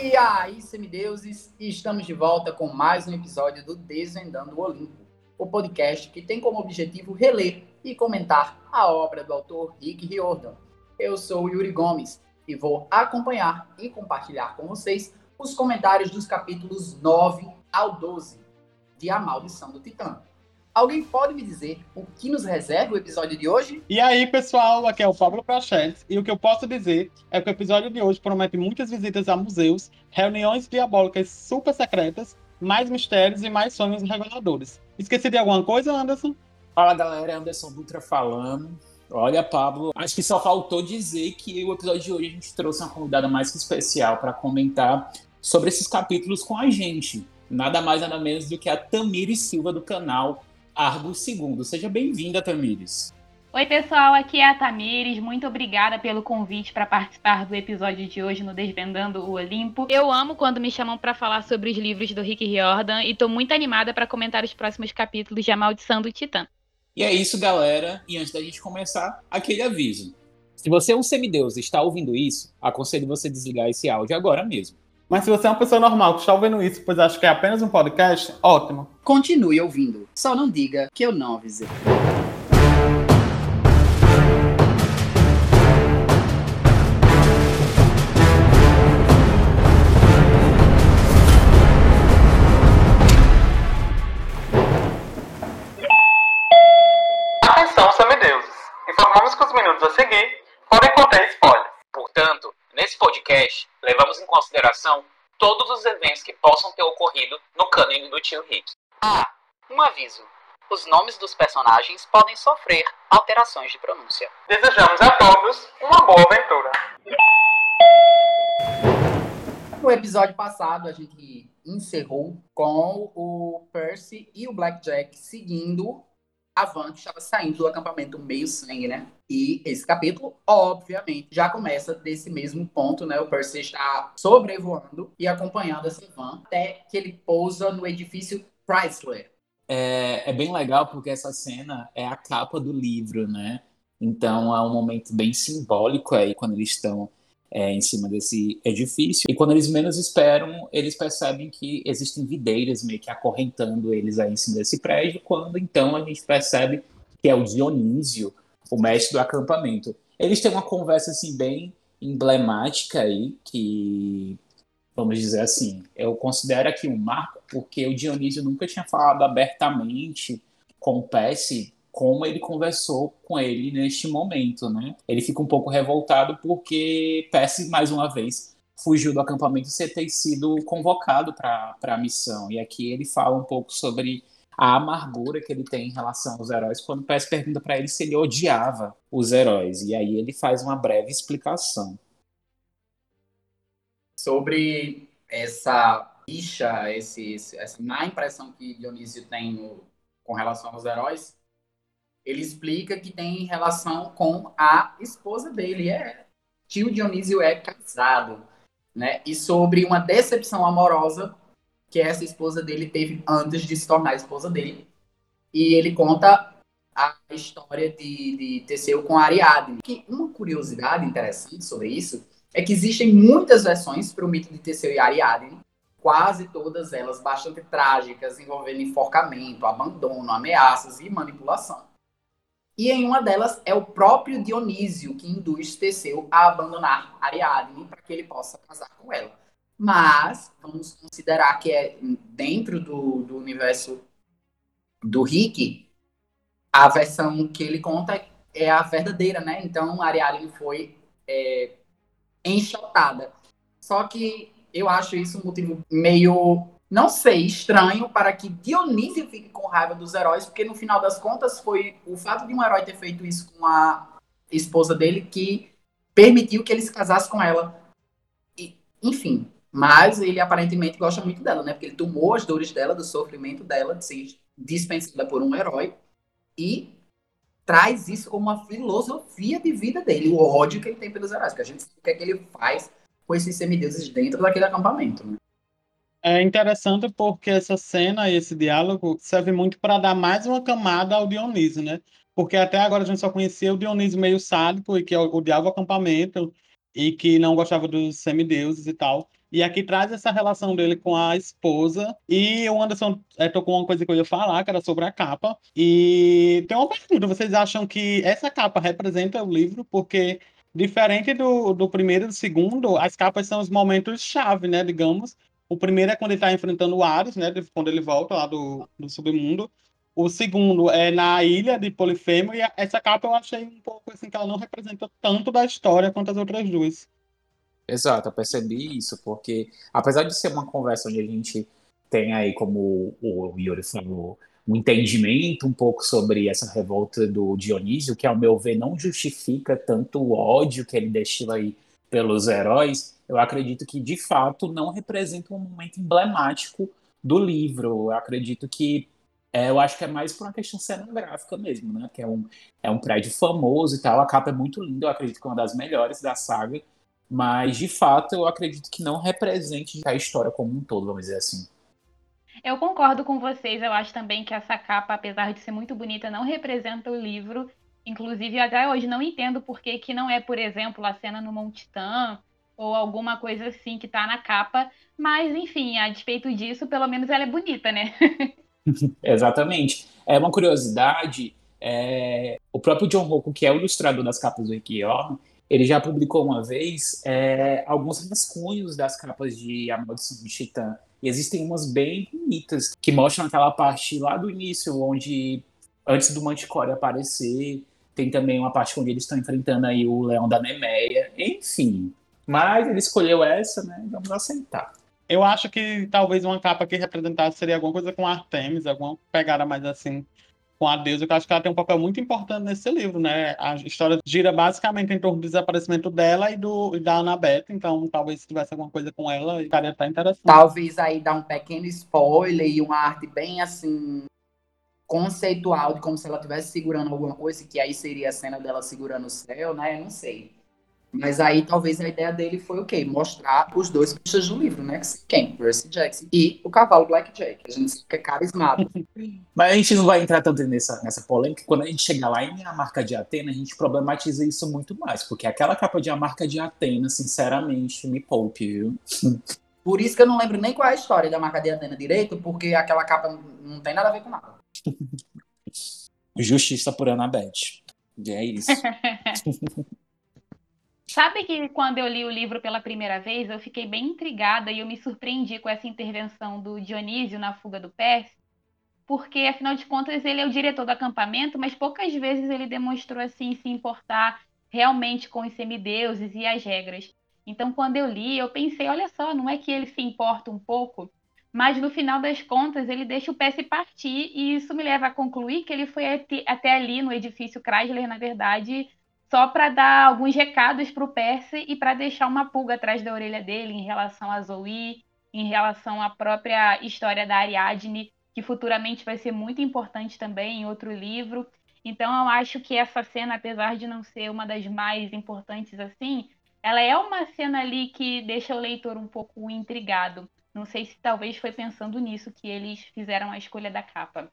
E aí, semideuses, estamos de volta com mais um episódio do Desvendando o Olimpo, o podcast que tem como objetivo reler e comentar a obra do autor Rick Riordan. Eu sou o Yuri Gomes e vou acompanhar e compartilhar com vocês os comentários dos capítulos 9 ao 12 de A Maldição do Titã. Alguém pode me dizer o que nos reserva o episódio de hoje? E aí, pessoal, aqui é o Pablo Prachetes, e o que eu posso dizer é que o episódio de hoje promete muitas visitas a museus, reuniões diabólicas super secretas, mais mistérios e mais sonhos reveladores. Esqueci de alguma coisa, Anderson? Fala galera, Anderson Dutra falando. Olha, Pablo, acho que só faltou dizer que o episódio de hoje a gente trouxe uma convidada mais que especial para comentar sobre esses capítulos com a gente. Nada mais, nada menos do que a Tamires Silva do canal Argo II. Seja bem-vinda, Tamires. Oi, pessoal, aqui é a Tamires. Muito obrigada pelo convite para participar do episódio de hoje no Desvendando o Olimpo. Eu amo quando me chamam para falar sobre os livros do Rick Riordan e estou muito animada para comentar os próximos capítulos de A Maldição do Titã. E é isso, galera. E antes da gente começar, aquele aviso. Se você é um semideus e está ouvindo isso, aconselho você desligar esse áudio agora mesmo. Mas se você é uma pessoa normal que está ouvindo isso, pois acha que é apenas um podcast, ótimo. Continue ouvindo. Só não diga que eu não avisei. Atenção, semideuses! Informamos que os minutos a seguir podem conter spoiler. Portanto, nesse podcast, levamos em consideração todos os eventos que possam ter ocorrido no cânone do tio Rick. Ah, um aviso. Os nomes dos personagens podem sofrer alterações de pronúncia. Desejamos a todos uma boa aventura. No episódio passado, a gente encerrou com o Percy e o Blackjack seguindo a van que estava saindo do acampamento meio sangue, né? E esse capítulo, obviamente, já começa desse mesmo ponto, né? O Percy está sobrevoando e acompanhando essa van até que ele pousa no edifício Chrysler. É, é bem legal porque essa cena é a capa do livro, né? Então é um momento bem simbólico aí quando eles estão é, em cima desse edifício. E quando eles menos esperam, eles percebem que existem videiras meio que acorrentando eles aí em cima desse prédio. Quando então a gente percebe que é o Dionísio, o mestre do acampamento. Eles têm uma conversa assim bem emblemática aí, que vamos dizer assim, eu considero aqui um marco porque o Dionísio nunca tinha falado abertamente com o Percy como ele conversou com ele neste momento, né? Ele fica um pouco revoltado porque Percy, mais uma vez, fugiu do acampamento sem ter sido convocado para a missão. E aqui ele fala um pouco sobre a amargura que ele tem em relação aos heróis quando Percy pergunta para ele se ele odiava os heróis. E aí ele faz uma breve explicação. Sobre essa bicha, esse, essa má impressão que Dionísio tem no, com relação aos heróis, ele explica que tem relação com a esposa dele. É, tio Dionísio é casado, né? E sobre uma decepção amorosa que essa esposa dele teve antes de se tornar esposa dele. E ele conta a história de, de Teseu com Ariadne. Que uma curiosidade interessante sobre isso é que existem muitas versões para o mito de Teseu e Ariadne, quase todas elas bastante trágicas, envolvendo enforcamento, abandono, ameaças e manipulação. E em uma delas é o próprio Dionísio que induz Teseu a abandonar Ariadne para que ele possa casar com ela. Mas vamos considerar que é dentro do, do universo do Rick, a versão que ele conta é a verdadeira, né? Então Ariadne foi é, enxotada. Só que eu acho isso um motivo meio não sei, estranho para que Dionísio fique com raiva dos heróis, porque no final das contas foi o fato de um herói ter feito isso com a esposa dele que permitiu que ele se casasse com ela. E, enfim, mas ele aparentemente gosta muito dela, né? Porque ele tomou as dores dela, do sofrimento dela, de ser dispensada por um herói e traz isso como uma filosofia de vida dele, o ódio que ele tem pelos heróis, que a gente sabe o que é que ele faz com esses semideuses dentro daquele acampamento, né? É interessante porque essa cena e esse diálogo serve muito para dar mais uma camada ao Dionísio, né? Porque até agora a gente só conhecia o Dionísio meio sádico e que odiava o acampamento e que não gostava dos semideuses e tal. E aqui traz essa relação dele com a esposa. E o Anderson é, tocou uma coisa que eu ia falar, que era sobre a capa. E tem uma pergunta: vocês acham que essa capa representa o livro? Porque, diferente do, do primeiro e do segundo, as capas são os momentos-chave, né? Digamos. O primeiro é quando ele está enfrentando o Ares, né? Quando ele volta lá do, do submundo. O segundo é na ilha de Polifemo. E essa capa eu achei um pouco assim, que ela não representa tanto da história quanto as outras duas. Exato, eu percebi isso, porque apesar de ser uma conversa onde a gente tem aí, como o Yuri falou, um entendimento um pouco sobre essa revolta do Dionísio, que ao meu ver não justifica tanto o ódio que ele destila aí pelos heróis, eu acredito que de fato não representa um momento emblemático do livro. Eu acredito que é, eu acho que é mais por uma questão cenográfica mesmo, né? Que é um, é um prédio famoso e tal. A capa é muito linda, eu acredito que é uma das melhores da saga. Mas, de fato, eu acredito que não represente a história como um todo, vamos dizer assim. Eu concordo com vocês. Eu acho também que essa capa, apesar de ser muito bonita, não representa o livro. Inclusive, até hoje não entendo por que, que não é, por exemplo, a cena no Monte Titã ou alguma coisa assim que tá na capa. Mas, enfim, a despeito disso, pelo menos ela é bonita, né? Exatamente. É uma curiosidade. É... O próprio John Rocco, que é o ilustrador das capas do Yorn, ele já publicou uma vez é, alguns rascunhos das capas de A Maldição de Titã. E existem umas bem bonitas, que mostram aquela parte lá do início, onde, antes do Manticore aparecer, tem também uma parte onde eles estão enfrentando aí o Leão da Nemeia, enfim. Mas ele escolheu essa, né? Vamos aceitar. Eu acho que talvez uma capa que representasse seria alguma coisa com Artemis, alguma pegada mais assim com a deusa, que eu acho que ela tem um papel muito importante nesse livro, né? A história gira basicamente em torno do desaparecimento dela e, do, e da Annabeth, então talvez se tivesse alguma coisa com ela, ficaria até interessante. Talvez aí dar um pequeno spoiler e uma arte bem assim conceitual de como se ela estivesse segurando alguma coisa, que aí seria a cena dela segurando o céu, né? Eu não sei. Mas aí talvez a ideia dele foi o quê? Mostrar os dois bichos do livro, né? Quem? Percy Jackson e o cavalo Blackjack. A gente fica carismático. Mas a gente não vai entrar tanto nessa, nessa polêmica. Quando a gente chegar lá em A Marca de Atena, a gente problematiza isso muito mais. Porque aquela capa de A Marca de Atena, sinceramente, me poupe, viu? Por isso que eu não lembro nem qual é a história da Marca de Atena direito, porque aquela capa não tem nada a ver com nada. Justiça por Annabeth. E é isso. Sabe que quando eu li o livro pela primeira vez, eu fiquei bem intrigada e eu me surpreendi com essa intervenção do Dionísio na fuga do Perse, porque afinal de contas ele é o diretor do acampamento, mas poucas vezes ele demonstrou assim se importar realmente com os semideuses e as regras. Então, quando eu li, eu pensei, olha só, não é que ele se importa um pouco, mas no final das contas ele deixa o Perse partir e isso me leva a concluir que ele foi até ali no edifício Chrysler, na verdade, só para dar alguns recados para o Percy e para deixar uma pulga atrás da orelha dele em relação a Zoe, em relação à própria história da Ariadne, que futuramente vai ser muito importante também em outro livro. Então eu acho que essa cena, apesar de não ser uma das mais importantes assim, ela é uma cena ali que deixa o leitor um pouco intrigado. Não sei se talvez foi pensando nisso que eles fizeram a escolha da capa.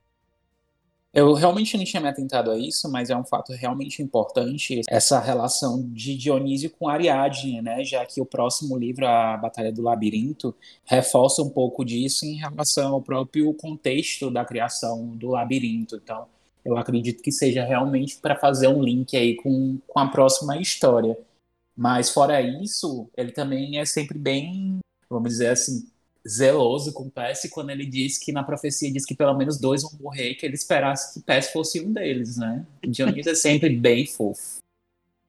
Eu realmente não tinha me atentado a isso, mas é um fato realmente importante essa relação de Dionísio com Ariadne, né? Já que o próximo livro, A Batalha do Labirinto, reforça um pouco disso em relação ao próprio contexto da criação do labirinto. Então, eu acredito que seja realmente para fazer um link aí com, com a próxima história. Mas fora isso, ele também é sempre bem, vamos dizer assim, zeloso com Percy quando ele diz que na profecia diz que pelo menos dois vão morrer que ele esperasse que Percy fosse um deles, né? Dionísio é sempre bem fofo.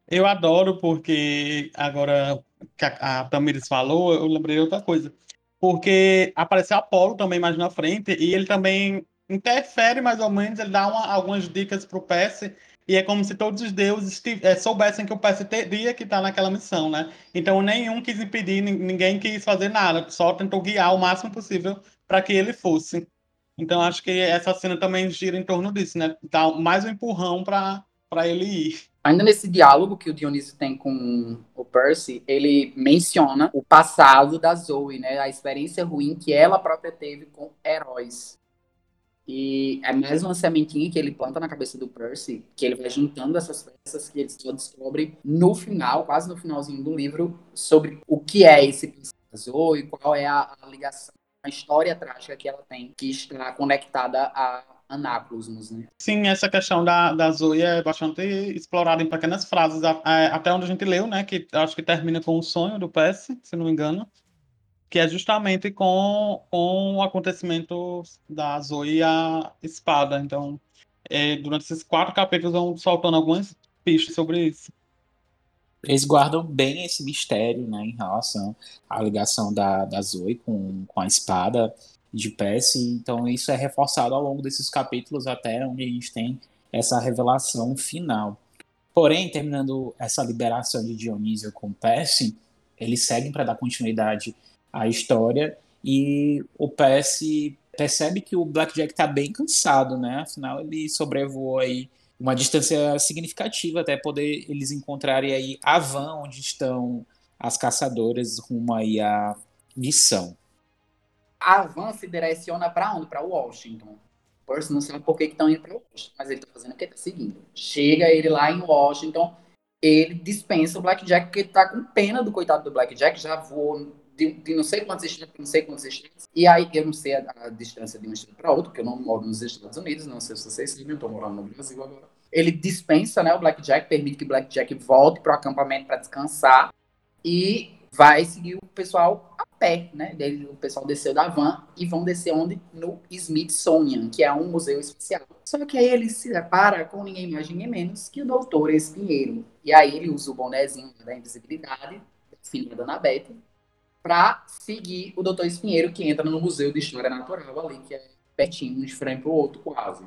Eu adoro porque agora que a, a Tamires falou, eu lembrei outra coisa. Porque apareceu Apolo também mais na frente e ele também interfere mais ou menos, ele dá uma, algumas dicas pro Percy e é como se todos os deuses é, soubessem que o Percy teria que estar naquela missão, né? Então nenhum quis impedir, ninguém quis fazer nada, só tentou guiar o máximo possível para que ele fosse. Então acho que essa cena também gira em torno disso, né? Dá mais um empurrão para ele ir. Ainda nesse diálogo que o Dionísio tem com o Percy, ele menciona o passado da Zoe, né? A experiência ruim que ela própria teve com heróis. E é mais uma sementinha que ele planta na cabeça do Percy, que ele vai juntando essas peças que ele só descobre no final, quase no finalzinho do livro, sobre o que é esse Zoe, qual é a, a ligação, a história trágica que ela tem, que está conectada a Anápolis, né? Sim, essa questão da, da Zoe é bastante explorada em pequenas frases, até onde a gente leu, né? Que acho que termina com o sonho do Percy, se não me engano, que é justamente com, com o acontecimento da Zoe e a espada. Então, é, durante esses quatro capítulos vão soltando algumas pistas sobre isso. Eles guardam bem esse mistério, né, em relação à ligação da, da Zoe com, com a espada de Percy. Então, isso é reforçado ao longo desses capítulos até onde a gente tem essa revelação final. Porém, terminando essa liberação de Dionísio com Percy, eles seguem para dar continuidade à história e o Percy percebe que o Blackjack está bem cansado, né? Afinal, ele sobrevoou aí uma distância significativa até poder eles encontrarem aí a van onde estão as caçadoras rumo aí à missão. A van se direciona para onde? Para Washington. Percy não sabe por que estão indo para Washington, mas ele está fazendo o que está seguindo. Chega ele lá em Washington, ele dispensa o Blackjack porque ele tá com pena do coitado do Blackjack, já voou de, de não sei quantos estados, não sei estados. E aí, eu não sei a, a distância de um estado para outro, porque eu não moro nos Estados Unidos, não sei se vocês sabem, estou morando no Brasil agora. Ele dispensa né, o Blackjack, permite que o Blackjack volte para o acampamento para descansar e vai seguir o pessoal a pé, né? Ele, o pessoal desceu da van e vão descer onde? No Smithsonian, que é um museu especial. Só que aí ele se depara com ninguém mais, ninguém menos que o doutor Espinheiro. E aí ele usa o bonezinho da invisibilidade, filha da Anabete, para seguir o Dr. Espinheiro, que entra no Museu de História Natural ali, que é pertinho, de frente para o outro, quase.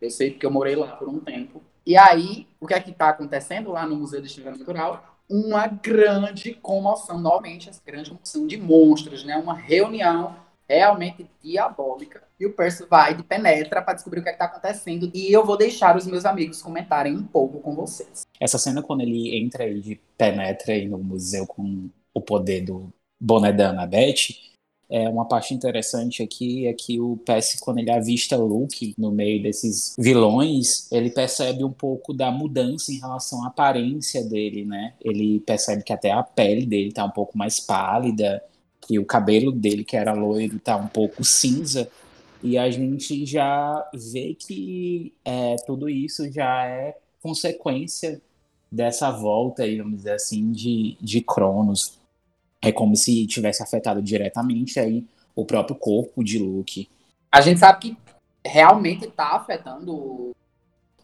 Eu sei porque eu morei lá por um tempo. E aí, o que é que está acontecendo lá no Museu de História Natural? Uma grande comoção, novamente, essa grande comoção de monstros, né? Uma reunião realmente diabólica. E o Percy vai de penetra para descobrir o que é está acontecendo. E eu vou deixar os meus amigos comentarem um pouco com vocês. Essa cena, quando ele entra de penetra aí no museu com o poder do boné da Annabeth, é uma parte interessante aqui é que o Percy, quando ele avista Luke no meio desses vilões, ele percebe um pouco da mudança em relação à aparência dele, né? Ele percebe que até a pele dele tá um pouco mais pálida, que o cabelo dele, que era loiro, tá um pouco cinza. E a gente já vê que é, tudo isso já é consequência dessa volta, aí, vamos dizer assim, de, de Cronos é como se tivesse afetado diretamente aí o próprio corpo de Luke. A gente sabe que realmente está afetando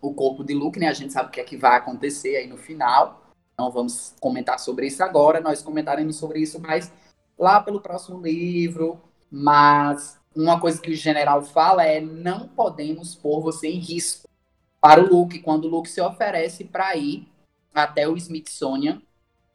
o corpo de Luke, né? A gente sabe o que é que vai acontecer aí no final. Não vamos comentar sobre isso agora, nós comentaremos sobre isso mais lá pelo próximo livro. Mas uma coisa que o general fala é: não podemos pôr você em risco para o Luke, quando o Luke se oferece para ir até o Smithsonian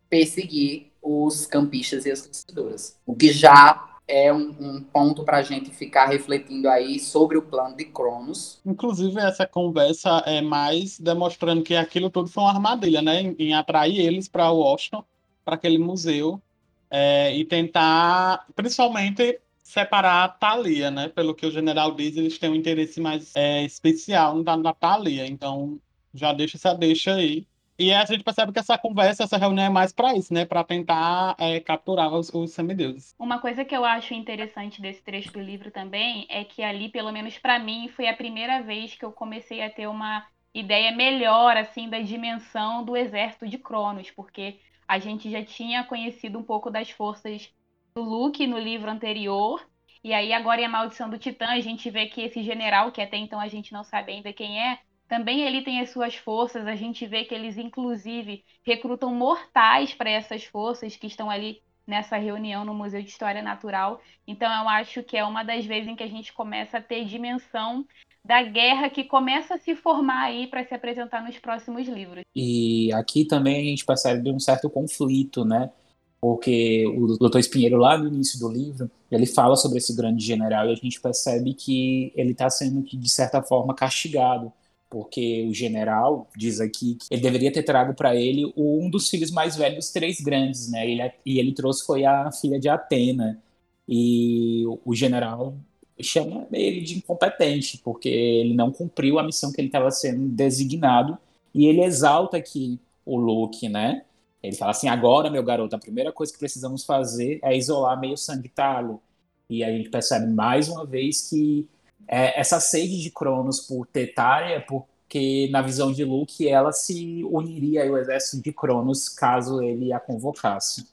perseguir os campistas e as torcedoras. O que já é um, um ponto para a gente ficar refletindo aí sobre o plano de Cronos. Inclusive, essa conversa é mais demonstrando que aquilo tudo foi uma armadilha, né? Em, em atrair eles para Washington, para aquele museu, é, e tentar, principalmente, separar a Thalia, né? Pelo que o general diz, eles têm um interesse mais é, especial na, na Thalia. Então, já deixa essa deixa aí e a gente percebe que essa conversa, essa reunião é mais para isso, né? Para tentar é, capturar os, os semideuses. Uma coisa que eu acho interessante desse trecho do livro também é que ali, pelo menos para mim, foi a primeira vez que eu comecei a ter uma ideia melhor assim da dimensão do exército de Cronos, porque a gente já tinha conhecido um pouco das forças do Luke no livro anterior. E aí agora em A Maldição do Titã, a gente vê que esse general, que até então a gente não sabe ainda quem é, também ele tem as suas forças, a gente vê que eles, inclusive, recrutam mortais para essas forças que estão ali nessa reunião no Museu de História Natural. Então, eu acho que é uma das vezes em que a gente começa a ter dimensão da guerra que começa a se formar aí para se apresentar nos próximos livros. E aqui também a gente percebe um certo conflito, né? Porque o Dr. Espinheiro, lá no início do livro, ele fala sobre esse grande general e a gente percebe que ele está sendo, de certa forma, castigado porque o general diz aqui que ele deveria ter trago para ele um dos filhos mais velhos três grandes, né? Ele, e ele trouxe foi a filha de Atena. E o general chama ele de incompetente, porque ele não cumpriu a missão que ele estava sendo designado. E ele exalta aqui o Luke, né? Ele fala assim: agora, meu garoto, a primeira coisa que precisamos fazer é isolar meio sanguitário. E a gente percebe mais uma vez que é, essa sede de Cronos por Tetária, porque na visão de Luke ela se uniria ao exército de Cronos caso ele a convocasse.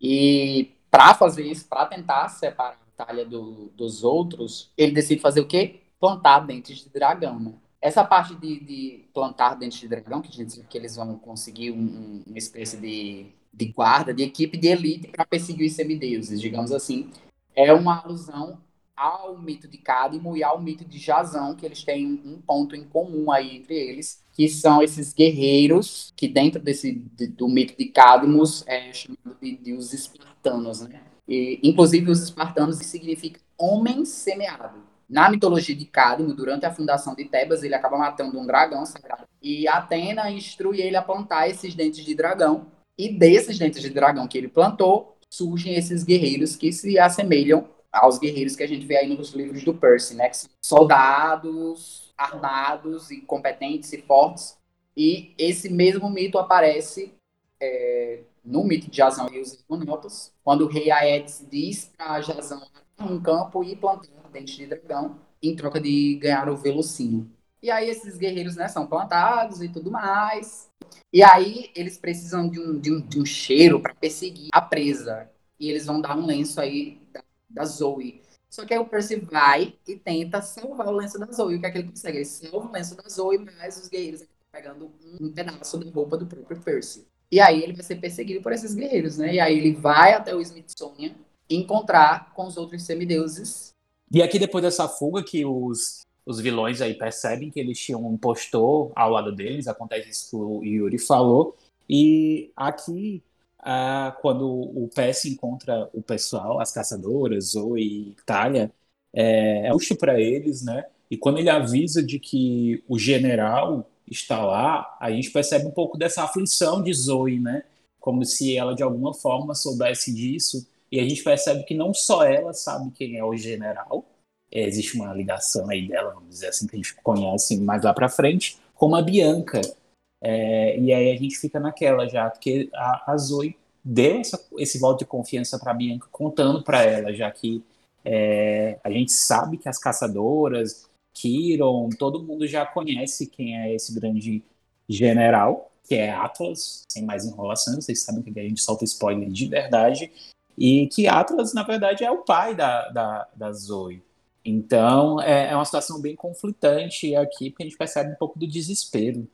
E para fazer isso, para tentar separar a do, dos outros, ele decide fazer o quê? Plantar dentes de dragão, né? Essa parte de, de plantar dentes de dragão, que a gente que eles vão conseguir um, uma espécie de, de guarda, de equipe de elite para perseguir os semideuses, digamos assim, é uma alusão ao mito de Cadmo e ao mito de Jazão, que eles têm um ponto em comum aí entre eles, que são esses guerreiros que dentro desse de, do mito de Cadmos é chamado de, de os espartanos, né? E, inclusive os espartanos significa homem semeado. Na mitologia de Cadmo, durante a fundação de Tebas, ele acaba matando um dragão sagrado. E Atena instrui ele a plantar esses dentes de dragão. E desses dentes de dragão que ele plantou, surgem esses guerreiros que se assemelham aos guerreiros que a gente vê aí nos livros do Percy, né? Que são soldados armados e competentes e fortes. E esse mesmo mito aparece é, no mito de Jazão e os Argonautas, quando o rei Aedes diz para Jazão um campo e plantar dente de dragão em troca de ganhar o velucinho. E aí esses guerreiros né, são plantados e tudo mais. E aí eles precisam de um, de um, de um cheiro para perseguir a presa. E eles vão dar um lenço aí da, Zoe. Só que aí o Percy vai e tenta salvar o lenço da Zoe. O que é que ele consegue? Ele salva o lenço da Zoe, mas os guerreiros pegando um pedaço da roupa do próprio Percy. E aí ele vai ser perseguido por esses guerreiros, né? E aí ele vai até o Smithsonian encontrar com os outros semideuses e aqui, depois dessa fuga, que os, os vilões aí percebem que eles tinham um impostor ao lado deles, acontece isso que o Yuri falou. E aqui, quando o PS encontra o pessoal, as caçadoras, Zoe e Talia, é, é puxo para eles, né? E quando ele avisa de que o general está lá, a gente percebe um pouco dessa aflição de Zoe, né? Como se ela de alguma forma soubesse disso e a gente percebe que não só ela sabe quem é o general, é, existe uma ligação aí dela, vamos dizer assim, que a gente conhece mais lá para frente, como a Bianca. É, e aí a gente fica naquela já, porque a, a Zoe deu essa, esse voto de confiança para Bianca, contando para ela, já que é, a gente sabe que as caçadoras, Kiron, todo mundo já conhece quem é esse grande general, que é Atlas, sem mais enrolação, vocês sabem que a gente solta spoiler de verdade, e que Atlas, na verdade, é o pai da, da, da Zoe. Então, é, é uma situação bem conflitante aqui, porque a gente percebe um pouco do desespero.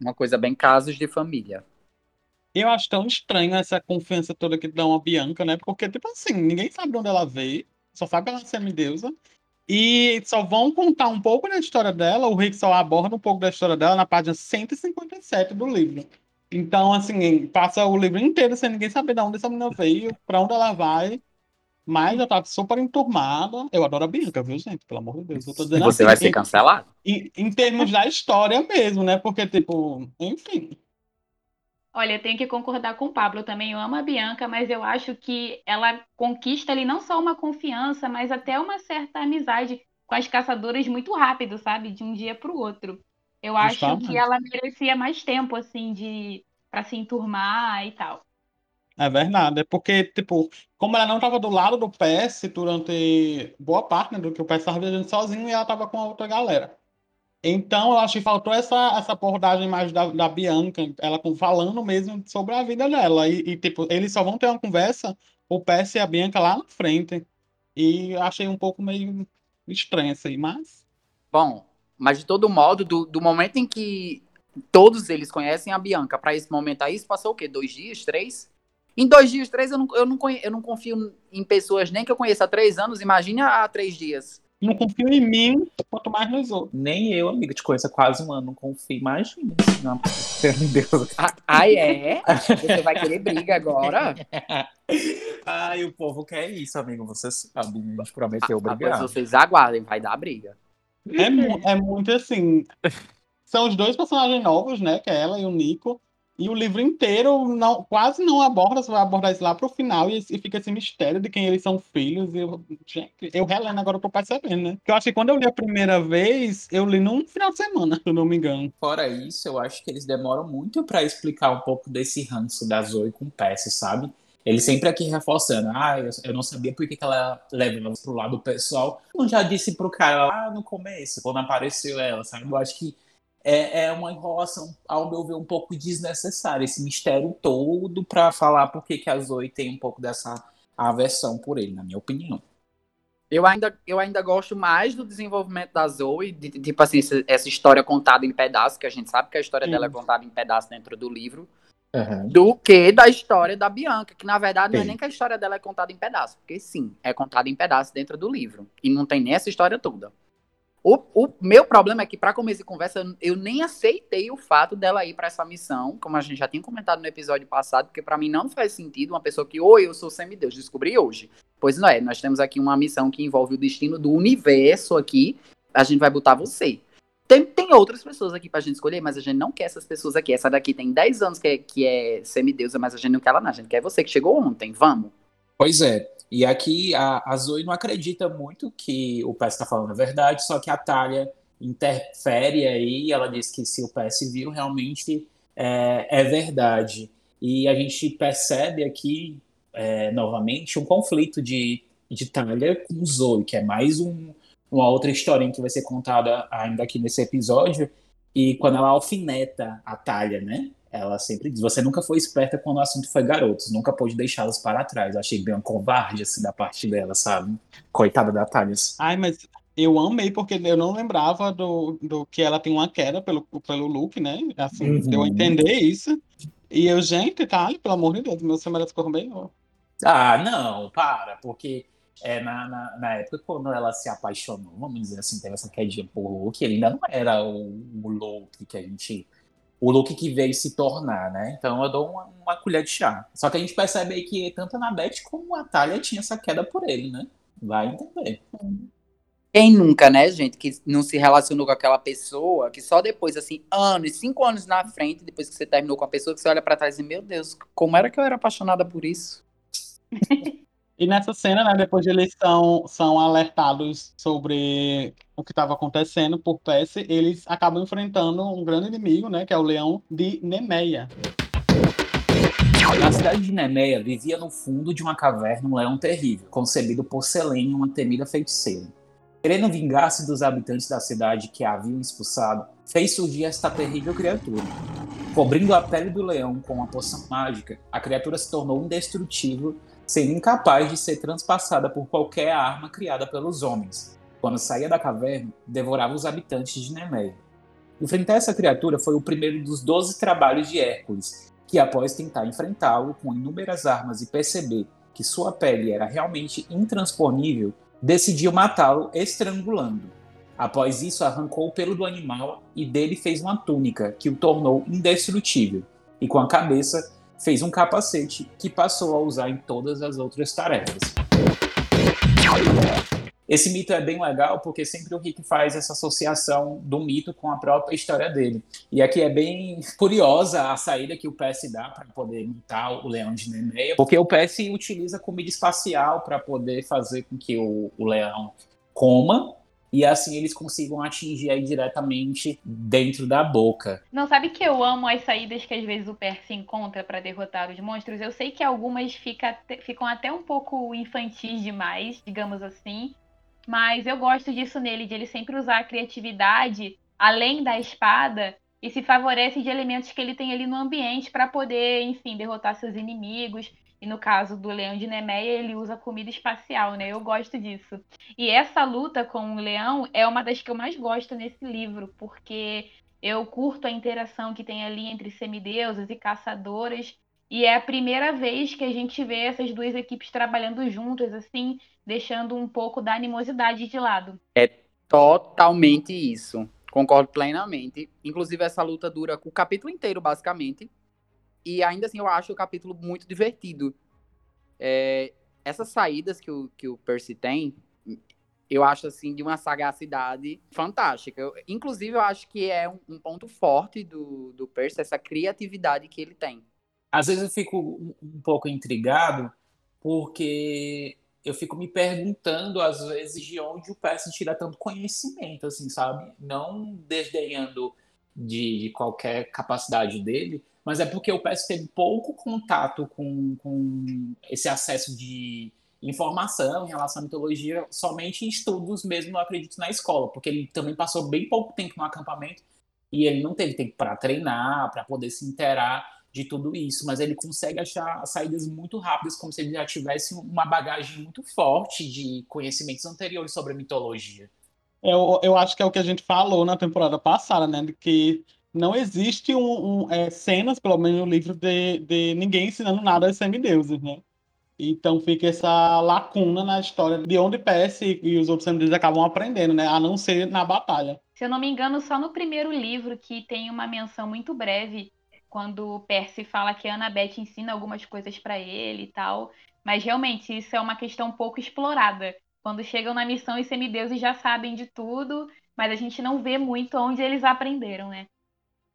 Uma coisa bem casos de família. Eu acho tão estranho essa confiança toda que dão a Bianca, né? Porque, tipo assim, ninguém sabe de onde ela veio, só sabe ela é semideusa. E só vão contar um pouco da história dela, o Rick só aborda um pouco da história dela na página 157 do livro. Então, assim, passa o livro inteiro sem ninguém saber de onde essa menina veio, pra onde ela vai. Mas eu tava super enturmada. Eu adoro a Bianca, viu, gente? Pelo amor de Deus. Eu tô dizendo e você assim, vai ser cancelado? Em, em termos da história mesmo, né? Porque, tipo, enfim. Olha, eu tenho que concordar com o Pablo também. Eu amo a Bianca, mas eu acho que ela conquista ali não só uma confiança, mas até uma certa amizade com as caçadoras muito rápido, sabe? De um dia para o outro. Eu acho que ela merecia mais tempo, assim, de para se enturmar e tal. É verdade. É porque, tipo, como ela não tava do lado do PS durante boa parte, né, do que o PS estava viajando sozinho e ela tava com a outra galera. Então, eu acho que faltou essa, essa abordagem mais da, da Bianca, ela falando mesmo sobre a vida dela. E, e, tipo, eles só vão ter uma conversa, o PS e a Bianca lá na frente. E achei um pouco meio estranho isso aí, mas. Bom, mas de todo modo, do, do momento em que todos eles conhecem a Bianca, para esse momento aí, isso passou o quê? Dois dias? Três? Em dois dias, três, eu não, eu não, conhe- eu não confio em pessoas nem que eu conheço há três anos, imagine há três dias. Não confio em mim, quanto mais nos outros. Nem eu, amiga, te conheço há quase um ano, não confio. Imagina. Não, pelo Deus. Ah, ah, é? Você vai querer briga agora? Ai, o povo quer isso, amigo. Você sabe, gente prometeu Ah, brigar. vocês aguardem, vai dar briga. É, mu- é muito assim. São os dois personagens novos, né? Que é ela e o Nico. E o livro inteiro não, quase não aborda, você vai abordar isso lá pro final e, e fica esse mistério de quem eles são filhos. Eu, eu relendo agora, eu tô percebendo, né? Porque eu acho que quando eu li a primeira vez, eu li num final de semana, se eu não me engano. Fora isso, eu acho que eles demoram muito para explicar um pouco desse ranço da Zoe com o sabe? Ele sempre aqui reforçando, ah, eu, eu não sabia por que, que ela leva pro lado pessoal. Eu já disse pro cara lá no começo, quando apareceu ela, sabe? Eu acho que é, é uma enrolação, ao meu ver, um pouco desnecessária, esse mistério todo para falar por que, que a Zoe tem um pouco dessa aversão por ele, na minha opinião. Eu ainda, eu ainda gosto mais do desenvolvimento da Zoe, de, de, tipo assim, essa, essa, história contada em pedaços, que a gente sabe que a história Sim. dela é contada em pedaços dentro do livro, uhum. do que da história da Bianca, que na verdade sim. não é nem que a história dela é contada em pedaços, porque sim, é contada em pedaços dentro do livro, e não tem nem essa história toda. O, o meu problema é que, para começar a conversa, eu nem aceitei o fato dela ir para essa missão, como a gente já tinha comentado no episódio passado, porque para mim não faz sentido uma pessoa que, oi, eu sou semideus, descobri hoje. Pois não é, nós temos aqui uma missão que envolve o destino do universo aqui, a gente vai botar você. Tem, tem outras pessoas aqui pra gente escolher, mas a gente não quer essas pessoas aqui. Essa daqui tem 10 anos que é, que é semideusa, mas a gente não quer ela, não. A gente quer você que chegou ontem, vamos. Pois é. E aqui a, a Zoe não acredita muito que o PS está falando a verdade, só que a Talia interfere aí, ela diz que se o PS viu, realmente é, é verdade. E a gente percebe aqui, é, novamente, um conflito de, de Talia com Zoe, que é mais um, uma outra historinha que vai ser contada ainda aqui nesse episódio, e quando ela alfineta a Talia, né? Ela sempre diz: você nunca foi esperta quando o assunto foi garotos, nunca pôde deixá-los para trás. Eu achei bem uma covarde assim da parte dela, sabe? Coitada da Thales. Ai, mas eu amei porque eu não lembrava do, do que ela tem uma queda pelo, pelo look, né? Assim, uhum. deu a entender isso. E eu, gente, Thalia, pelo amor de Deus, meu merece correr bem. Ah, não, para, porque é, na, na, na, época, quando ela se apaixonou, vamos dizer assim, teve essa quedinha por look, ele ainda não era o, o look que a gente o look que veio se tornar, né? Então eu dou uma, uma, colher de chá. Só que a gente percebe aí que tanto a Nabete como a Thalia tinha essa queda por ele, né? Vai entender. Quem nunca, né, gente, que não se relacionou com aquela pessoa, que só depois, assim, anos, cinco anos na frente, depois que você terminou com a pessoa, que você olha para trás e, meu Deus, como era que eu era apaixonada por isso? E nessa cena, né, depois de eles são, são alertados sobre o que estava acontecendo por Percy, eles acabam enfrentando um grande inimigo, né, que é o leão de Nemeia. Na cidade de Nemeia vivia no fundo de uma caverna um leão terrível, concebido por Selene, uma temida feiticeira. Querendo vingar-se dos habitantes da cidade que a haviam expulsado, fez surgir esta terrível criatura. Cobrindo a pele do leão com uma poção mágica, a criatura se tornou indestrutível sendo incapaz de ser transpassada por qualquer arma criada pelos homens. Quando saía da caverna, devorava os habitantes de Nemeia. Enfrentar essa criatura foi o primeiro dos doze trabalhos de Hércules, que após tentar enfrentá-lo com inúmeras armas e perceber que sua pele era realmente intransponível, decidiu matá-lo estrangulando. Após isso, arrancou o pelo do animal e dele fez uma túnica que o tornou indestrutível, e com a cabeça fez um capacete que passou a usar em todas as outras tarefas. Esse mito é bem legal porque sempre o Rick faz essa associação do mito com a própria história dele. E aqui é bem curiosa a saída que o PS dá para poder matar o leão de Nemeia, porque o PS utiliza comida espacial para poder fazer com que o, o leão coma e assim eles consigam atingir aí diretamente dentro da boca. Não sabe que eu amo as saídas que às vezes o Percy encontra para derrotar os monstros? Eu sei que algumas fica, ficam até um pouco infantis demais, digamos assim, mas eu gosto disso nele, de ele sempre usar a criatividade além da espada e se favorece de elementos que ele tem ali no ambiente para poder, enfim, derrotar seus inimigos. E no caso do leão de Nemeia, ele usa comida espacial, né? Eu gosto disso. E essa luta com o leão é uma das que eu mais gosto nesse livro, porque eu curto a interação que tem ali entre semideusas e caçadoras. E é a primeira vez que a gente vê essas duas equipes trabalhando juntas, assim, deixando um pouco da animosidade de lado. É totalmente isso. Concordo plenamente. Inclusive, essa luta dura o capítulo inteiro, basicamente. E ainda assim, eu acho o capítulo muito divertido. É, essas saídas que o, que o Percy tem, eu acho assim de uma sagacidade fantástica. Eu, inclusive, eu acho que é um, um, ponto forte do, do Percy, essa criatividade que ele tem. Às vezes eu fico um, pouco intrigado, porque eu fico me perguntando, às vezes, de onde o Percy tira tanto conhecimento, assim, sabe? Não desdenhando de, de qualquer capacidade dele, mas é porque o Percy teve pouco contato com, com esse acesso de informação em relação à mitologia somente em estudos mesmo, não acredito, na escola, porque ele também passou bem pouco tempo no acampamento e ele não teve tempo para treinar, para poder se interar de tudo isso, mas ele consegue achar saídas muito rápidas, como se ele já tivesse uma bagagem muito forte de conhecimentos anteriores sobre a mitologia. Eu, eu acho que é o que a gente falou na temporada passada, né? De que não existe um, um é, cenas, pelo menos no livro, de, de ninguém ensinando nada aos semideuses, né? Então fica essa lacuna na história de onde Percy e os outros semideuses acabam aprendendo, né? A não ser na batalha. Se eu não me engano, só no primeiro livro que tem uma menção muito breve, quando Percy fala que a Annabeth ensina algumas coisas para ele e tal. Mas realmente, isso é uma questão pouco explorada. Quando chegam na missão, os semideuses já sabem de tudo, mas a gente não vê muito onde eles aprenderam, né?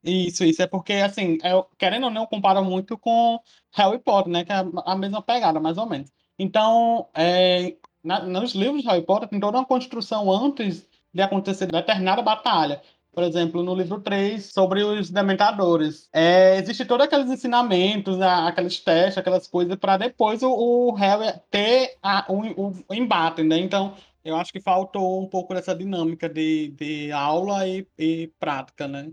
Isso, isso é porque, assim, é, querendo ou não, compara muito com Harry Potter, né? Que é a mesma pegada, mais ou menos. Então, é, na, nos livros de Harry Potter tem toda uma construção antes de acontecer determinada batalha. Por exemplo, no livro 3, sobre os dementadores. É, existe todos aqueles ensinamentos, aqueles testes, aquelas coisas, para depois o, o, Harry ter a, o, o, embate, né? Então, eu acho que faltou um pouco dessa dinâmica de, de aula e, e prática, né?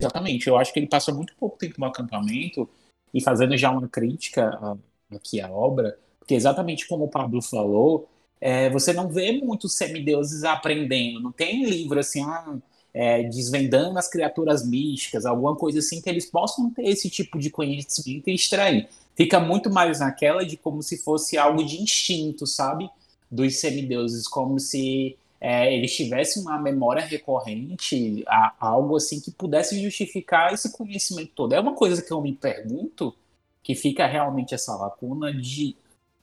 Exatamente, eu acho que ele passa muito pouco tempo no acampamento e fazendo já uma crítica aqui à obra, porque exatamente como o Pablo falou, é, você não vê muitos semideuses aprendendo, não tem livro assim, ah, é, desvendando as criaturas místicas, alguma coisa assim que eles possam ter esse tipo de conhecimento e extrair. Fica muito mais naquela de como se fosse algo de instinto, sabe? Dos semideuses, como se é, eles tivessem uma memória recorrente, a, algo assim que pudesse justificar esse conhecimento todo. É uma coisa que eu me pergunto, que fica realmente essa lacuna de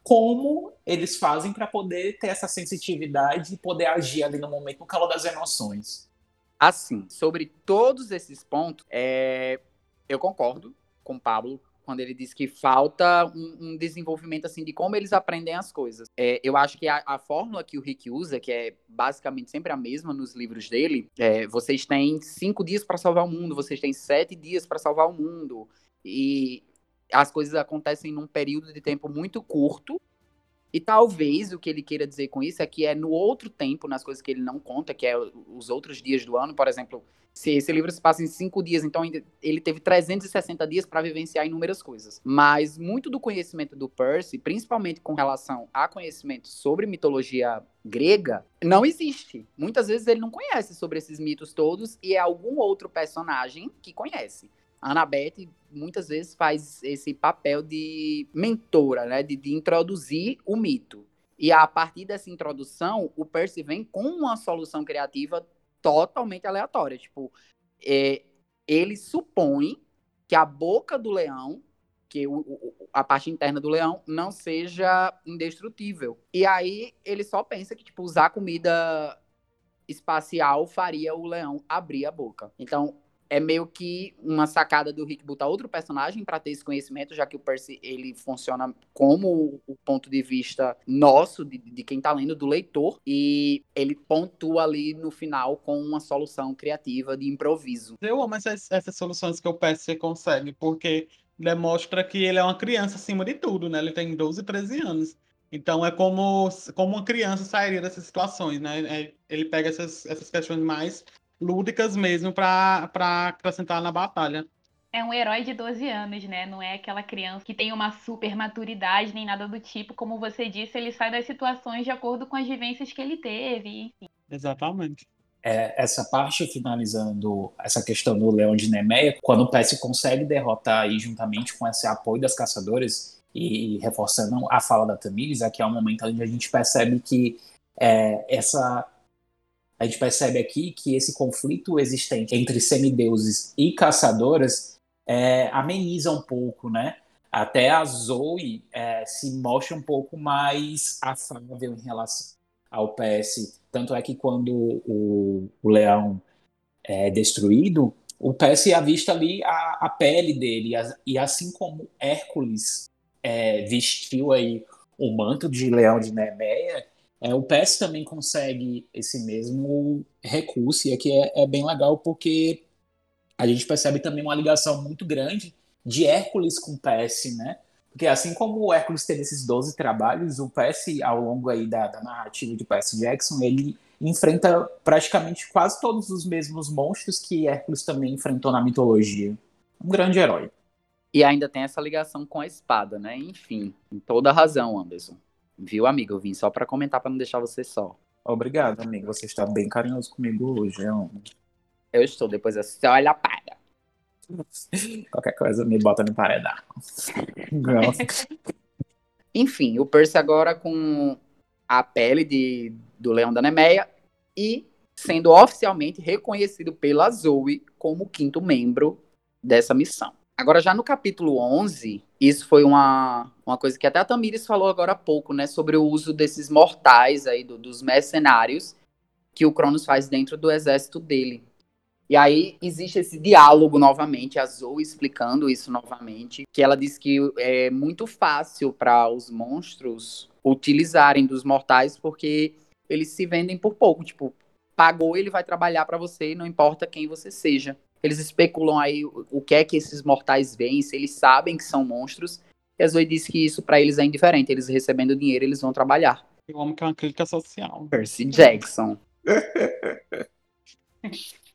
como eles fazem para poder ter essa sensitividade e poder agir ali no momento, no calor das emoções. Assim, sobre todos esses pontos, é, eu concordo com o Pablo quando ele diz que falta um, um, desenvolvimento assim de como eles aprendem as coisas. É, eu acho que a, a, fórmula que o Rick usa, que é basicamente sempre a mesma nos livros dele, é, vocês têm cinco dias para salvar o mundo, vocês têm sete dias para salvar o mundo e as coisas acontecem num período de tempo muito curto. E talvez o que ele queira dizer com isso é que é no outro tempo, nas coisas que ele não conta, que é os outros dias do ano, por exemplo, se esse livro se passa em cinco dias, então ele teve 360 dias para vivenciar inúmeras coisas. Mas muito do conhecimento do Percy, principalmente com relação a conhecimento sobre mitologia grega, não existe. Muitas vezes ele não conhece sobre esses mitos todos e é algum outro personagem que conhece. A Annabeth muitas vezes faz esse papel de mentora, né, de, de introduzir o mito. E a partir dessa introdução, o Percy vem com uma solução criativa totalmente aleatória. Tipo, é, ele supõe que a boca do leão, que o, o, a parte interna do leão, não seja indestrutível. E aí ele só pensa que, tipo, usar comida espacial faria o leão abrir a boca. Então, é meio que uma sacada do Rick botar outro personagem para ter esse conhecimento, já que o Percy ele funciona como o ponto de vista nosso, de, de quem tá lendo, do leitor, e ele pontua ali no final com uma solução criativa de improviso. Eu amo essas, essas soluções que o Percy consegue, porque demonstra que ele é uma criança acima de tudo, né? Ele tem 12, 13 anos. Então é como, como uma criança sairia dessas situações, né? É, ele pega essas, essas questões mais lúdicas mesmo para acrescentar na batalha. É um herói de 12 anos, né? Não é aquela criança que tem uma super maturidade nem nada do tipo. Como você disse, ele sai das situações de acordo com as vivências que ele teve, enfim. Exatamente. É, essa parte finalizando essa questão do Leão de Nemeia, quando o Percy consegue derrotar aí juntamente com esse apoio das caçadoras e, e reforçando a fala da Tamires, aqui é um momento onde a gente percebe que é, essa a gente percebe aqui que esse conflito existente entre semideuses e caçadoras é, ameniza um pouco, né? Até a Zoe é, se mostra um pouco mais afável em relação ao PS. Tanto é que quando o, o leão é destruído, o PS avista ali a, a pele dele. E assim como Hércules é, vestiu aí o manto de leão de Nemeia, é, o PS também consegue esse mesmo recurso. E aqui é, é bem legal porque a gente percebe também uma ligação muito grande de Hércules com o PS, né? Porque assim como o Hércules teve esses 12 trabalhos, o PS, ao longo aí da, da narrativa de Percy Jackson, ele enfrenta praticamente quase todos os mesmos monstros que Hércules também enfrentou na mitologia. Um grande herói. E ainda tem essa ligação com a espada, né? Enfim, toda razão, Anderson. Viu, amigo? Eu vim só para comentar para não deixar você só. Obrigado, amigo. Você está bem carinhoso comigo hoje, é um... Eu estou, depois você olha para. Qualquer coisa me bota no paredão. Enfim, o Percy agora com a pele de, do Leão da Nemeia e sendo oficialmente reconhecido pela Zoe como quinto membro dessa missão. Agora, já no capítulo 11, isso foi uma, uma coisa que até a Tamires falou agora há pouco, né? Sobre o uso desses mortais aí, do, dos mercenários que o Cronos faz dentro do exército dele. E aí existe esse diálogo novamente, a Zoe explicando isso novamente, que ela diz que é muito fácil para os monstros utilizarem dos mortais porque eles se vendem por pouco, tipo, pagou, ele vai trabalhar para você, não importa quem você seja. Eles especulam aí o que é que esses mortais veem, se eles sabem que são monstros. E a Zoe diz que isso para eles é indiferente, eles recebendo dinheiro, eles vão trabalhar. Eu amo que é uma crítica social. Percy Jackson.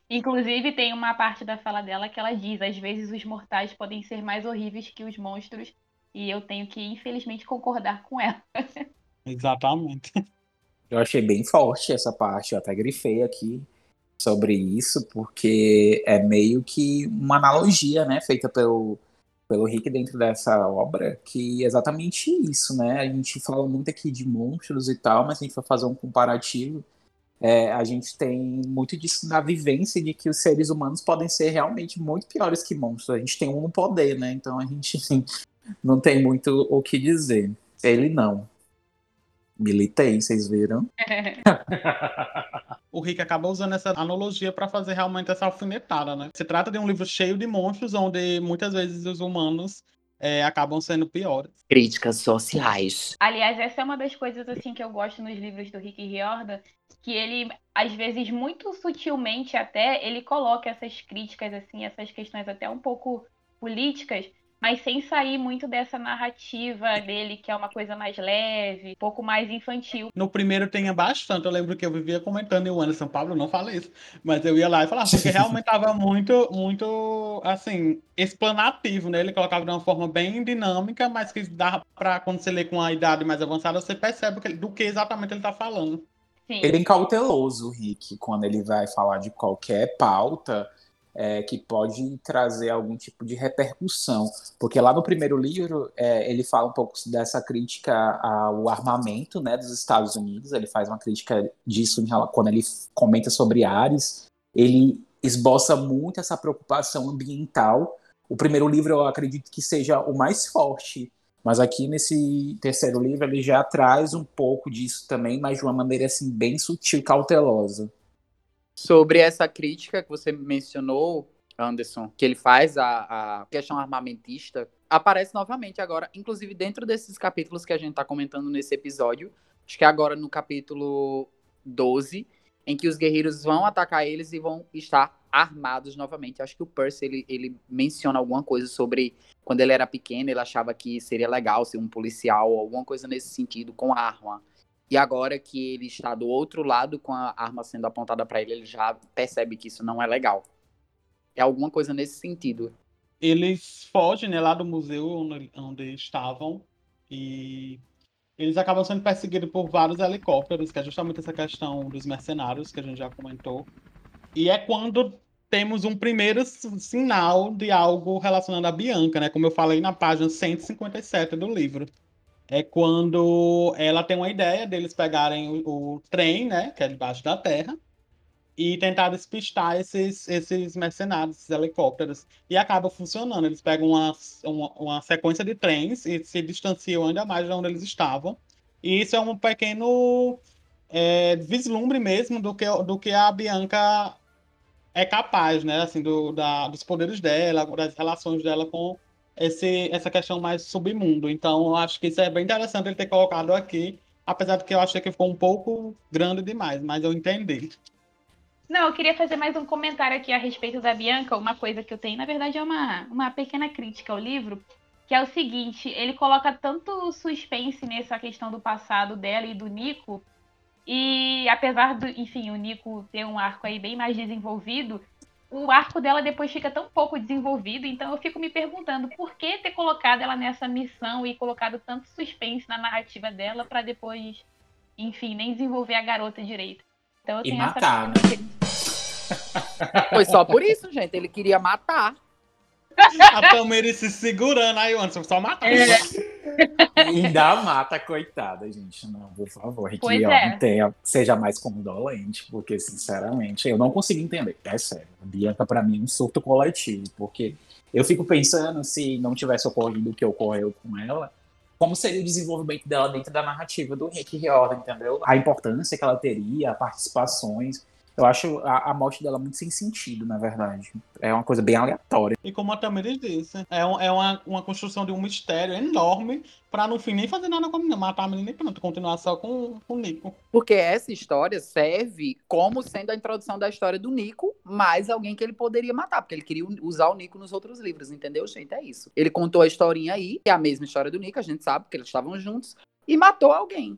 Inclusive, tem uma parte da fala dela que ela diz: às vezes os mortais podem ser mais horríveis que os monstros, e eu tenho que, infelizmente, concordar com ela. Exatamente. Eu achei bem forte essa parte, eu até grifei aqui sobre isso, porque é meio que uma analogia, né, feita pelo, pelo Rick dentro dessa obra, que é exatamente isso, né? A gente fala muito aqui de monstros e tal, mas se a gente for fazer um comparativo, é, a gente tem muito disso na vivência de que os seres humanos podem ser realmente muito piores que monstros. A gente tem um no poder, né? Então a gente não tem muito o que dizer. Ele não. Militei, vocês viram? o Rick acaba usando essa analogia para fazer realmente essa alfinetada, né? Se trata de um livro cheio de monstros, onde muitas vezes os humanos é, acabam sendo piores. Críticas sociais. Aliás, essa é uma das coisas assim que eu gosto nos livros do Rick Riordan, que ele, às vezes, muito sutilmente até, ele coloca essas críticas, assim, essas questões até um pouco políticas, mas sem sair muito dessa narrativa dele, que é uma coisa mais leve, um pouco mais infantil. No primeiro tinha bastante, eu lembro que eu vivia comentando e o Anderson Pablo não fala isso, mas eu ia lá e falava, porque realmente tava muito, muito, assim, explanativo, né? Ele colocava de uma forma bem dinâmica, mas que dá para quando você lê com a idade mais avançada, você percebe do que exatamente ele tá falando. Sim. Ele é cauteloso, Rick, quando ele vai falar de qualquer pauta é, que pode trazer algum tipo de repercussão. Porque lá no primeiro livro, é, ele fala um pouco dessa crítica ao armamento né, dos Estados Unidos, ele faz uma crítica disso quando ele comenta sobre Ares. Ele esboça muito essa preocupação ambiental. O primeiro livro, eu acredito que seja o mais forte mas aqui nesse terceiro livro ele já traz um pouco disso também, mas de uma maneira assim bem sutil e cautelosa. Sobre essa crítica que você mencionou, Anderson, que ele faz a, a questão armamentista, aparece novamente agora, inclusive dentro desses capítulos que a gente está comentando nesse episódio, acho que agora no capítulo 12, em que os guerreiros vão atacar eles e vão estar armados novamente. Acho que o Percy ele, ele menciona alguma coisa sobre quando ele era pequeno, ele achava que seria legal ser um policial ou alguma coisa nesse sentido com arma. E agora que ele está do outro lado com a arma sendo apontada para ele, ele já percebe que isso não é legal. É alguma coisa nesse sentido. Eles fogem né, lá do museu onde, estavam e eles acabam sendo perseguidos por vários helicópteros, que é justamente essa questão dos mercenários que a gente já comentou. E é quando temos um primeiro sinal de algo relacionado a Bianca, né? Como eu falei na página 157 do livro. É quando ela tem uma ideia deles pegarem o, o trem, né? Que é debaixo da terra, e tentar despistar esses, esses mercenários, esses helicópteros. E acaba funcionando. Eles pegam uma, uma, uma, sequência de trens e se distanciam ainda mais de onde eles estavam. E isso é um pequeno é, vislumbre mesmo do que, do que a Bianca é capaz, né? Assim, do, da, dos poderes dela, das relações dela com esse, essa questão mais submundo. Então, eu acho que isso é bem interessante ele ter colocado aqui, apesar de que eu achei que ficou um pouco grande demais, mas eu entendi. Não, eu queria fazer mais um comentário aqui a respeito da Bianca. Uma coisa que eu tenho, na verdade, é uma, uma pequena crítica ao livro, que é o seguinte: ele coloca tanto suspense nessa questão do passado dela e do Nico, e apesar do, enfim, o Nico ter um arco aí bem mais desenvolvido, o arco dela depois fica tão pouco desenvolvido, então eu fico me perguntando por que ter colocado ela nessa missão e colocado tanto suspense na narrativa dela para depois, enfim, nem desenvolver a garota direito. Então eu E tenho matar, essa Foi só por isso, gente. Ele queria matar. A Tamiri se segurando aí, Anderson, só matar. É. Ainda mata, coitada, gente. Não, por favor, que Pois ó, é. tenha, seja mais condolente, porque, sinceramente, eu não consigo entender. É sério. A Bianca, pra mim, é um surto coletivo, porque eu fico pensando se não tivesse ocorrido o que ocorreu com ela, como seria o desenvolvimento dela dentro da narrativa do Rick Riordan, entendeu? A importância que ela teria, participações. Eu acho a, a morte dela muito sem sentido, na verdade. É uma coisa bem aleatória. E como a Tamiri disse, é, um- é uma, uma construção de um mistério enorme pra no fim nem fazer nada com a menina, matar a menina e pronto, continuar só com, com o Nico. Porque essa história serve como sendo a introdução da história do Nico, mais alguém que ele poderia matar, porque ele queria usar o Nico nos outros livros, entendeu, gente? É isso. Ele contou a historinha aí, que é a mesma história do Nico, a gente sabe, porque eles estavam juntos, e matou alguém.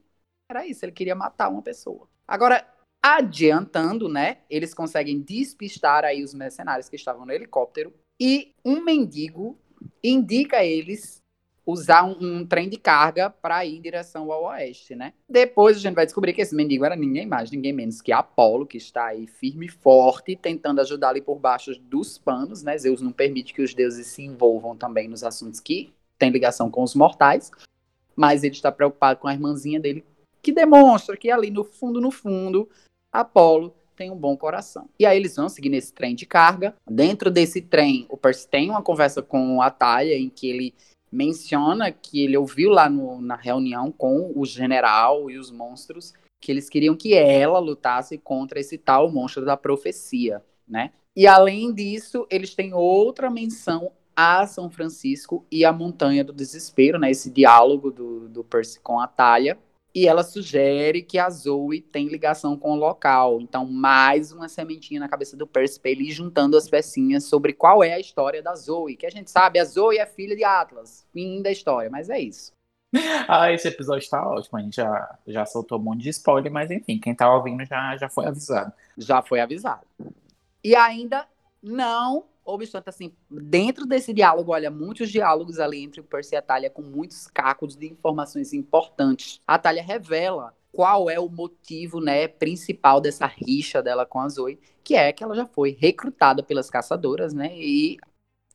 Era isso, ele queria matar uma pessoa. Agora, adiantando, né? Eles conseguem despistar aí os mercenários que estavam no helicóptero, e um mendigo indica a eles usar um, um trem de carga para ir em direção ao oeste, né? Depois a gente vai descobrir que esse mendigo era ninguém mais, ninguém menos que Apolo, que está aí firme e forte, tentando ajudar ali por baixo dos panos, né? Zeus não permite que os deuses se envolvam também nos assuntos que têm ligação com os mortais, mas ele está preocupado com a irmãzinha dele, que demonstra que ali no fundo, no fundo, Apolo tem um bom coração. E aí eles vão seguir nesse trem de carga. Dentro desse trem, o Percy tem uma conversa com a Talia, em que ele menciona que ele ouviu lá no- na reunião com o general e os monstros que eles queriam que ela lutasse contra esse tal monstro da profecia, né? E além disso, eles têm outra menção a São Francisco e a Montanha do Desespero, né? Esse diálogo do, do Percy com a Talia. E ela sugere que a Zoe tem ligação com o local. Então, mais uma sementinha na cabeça do Percy pra ele ir juntando as pecinhas sobre qual é a história da Zoe. Que a gente sabe, a Zoe é filha de Atlas. Fim da história, mas é isso. Ah, esse episódio tá ótimo. A gente já, já soltou um monte de spoiler, mas enfim, quem tá ouvindo já, já foi avisado. Já foi avisado. E ainda não, obstante, assim, dentro desse diálogo, olha, muitos diálogos ali entre o Percy e a Talia com muitos cacos de informações importantes. A Talia revela qual é o motivo, né, principal dessa rixa dela com a Zoe, que é que ela já foi recrutada pelas caçadoras, né, e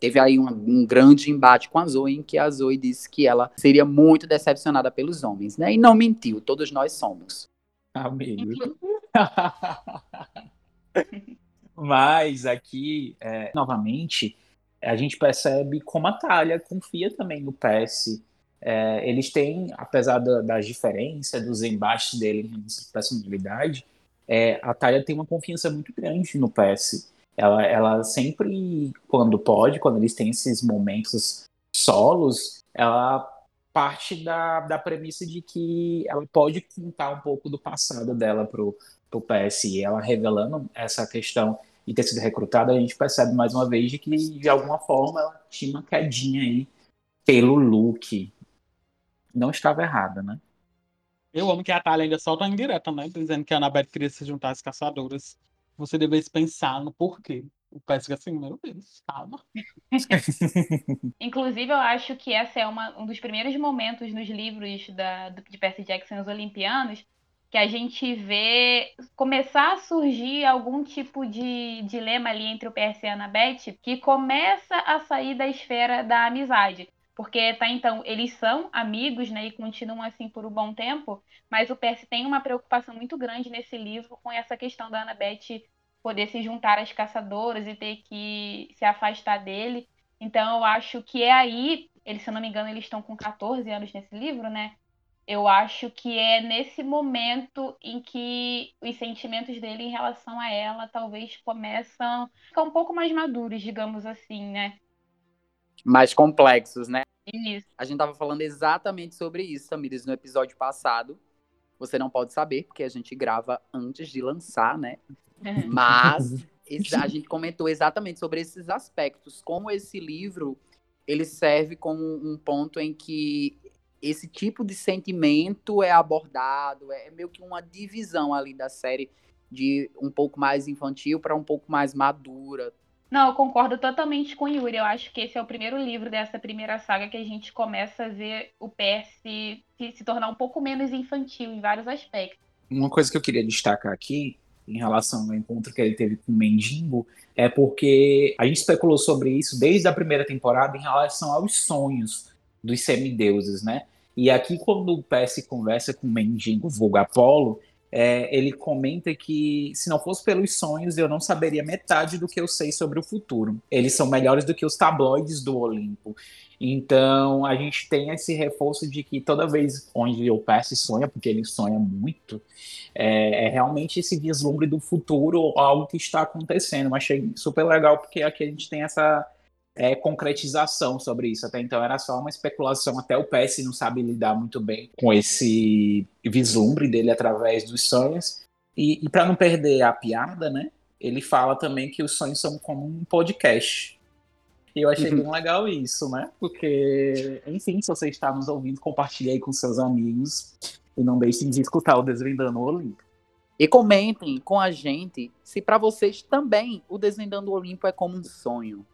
teve aí um, um grande embate com a Zoe, em que a Zoe disse que ela seria muito decepcionada pelos homens, né, e não mentiu, todos nós somos. Amigo. Mas aqui, é, novamente, a gente percebe como a Talia confia também no PS. É, eles têm, apesar da- das diferenças, dos embates dele em personalidade, é, a Talia tem uma confiança muito grande no PS. Ela, ela sempre, quando pode, quando eles têm esses momentos solos, ela parte da, da premissa de que ela pode contar um pouco do passado dela pro, pro PS. E ela revelando essa questão e ter sido recrutada, a gente percebe mais uma vez de que, de alguma forma, ela tinha uma quedinha aí pelo look. Não estava errada, né? Eu amo que a Thalia ainda solta uma indireta, né? Dizendo que a Annabeth queria se juntar às caçadoras. Você devesse pensar no porquê. O Percy fica assim, meu Deus, calma. Inclusive, eu acho que essa é uma, um dos primeiros momentos nos livros da, de Percy Jackson, os Olimpianos, que a gente vê começar a surgir algum tipo de dilema ali entre o Percy e a Annabeth, que começa a sair da esfera da amizade. Porque tá então, eles são amigos, né, e continuam assim por um bom tempo, mas o Percy tem uma preocupação muito grande nesse livro com essa questão da Annabeth poder se juntar às caçadoras e ter que se afastar dele. Então eu acho que é aí, eles, se eu não me engano, eles estão com 14 anos nesse livro, né? Eu acho que é nesse momento em que os sentimentos dele em relação a ela talvez começam a ficar um pouco mais maduros, digamos assim, né? Mais complexos, né? Isso. A gente tava falando exatamente sobre isso, Tamires, no episódio passado. Você não pode saber, porque a gente grava antes de lançar, né? Mas exa- a gente comentou exatamente sobre esses aspectos. Como esse livro ele serve como um ponto em que esse tipo de sentimento é abordado, é meio que uma divisão ali da série de um pouco mais infantil para um pouco mais madura. Não, eu concordo totalmente com o Yuri. Eu acho que esse é o primeiro livro dessa primeira saga que a gente começa a ver o Percy se, se tornar um pouco menos infantil em vários aspectos. Uma coisa que eu queria destacar aqui, em relação ao encontro que ele teve com o Mendigo, é porque a gente especulou sobre isso desde a primeira temporada em relação aos sonhos dos semideuses, né? E aqui, quando o Percy conversa com o Mendigo, vulgo Apolo, é, ele comenta que se não fosse pelos sonhos, eu não saberia metade do que eu sei sobre o futuro. Eles são melhores do que os tabloides do Olimpo. Então, a gente tem esse reforço de que toda vez onde o Percy sonha, porque ele sonha muito, é, é realmente esse vislumbre do futuro, algo que está acontecendo. Eu achei super legal, porque aqui a gente tem essa é, concretização sobre isso. Até então era só uma especulação, até o Percy não sabe lidar muito bem com esse vislumbre dele através dos sonhos. E, e para não perder a piada, né? Ele fala também que os sonhos são como um podcast. E eu achei Uhum. bem legal isso, né? Porque, enfim, se você está nos ouvindo, compartilhe aí com seus amigos e não deixem de escutar o Desvendando o Olimpo. E comentem com a gente se para vocês também o Desvendando o Olimpo é como um sonho.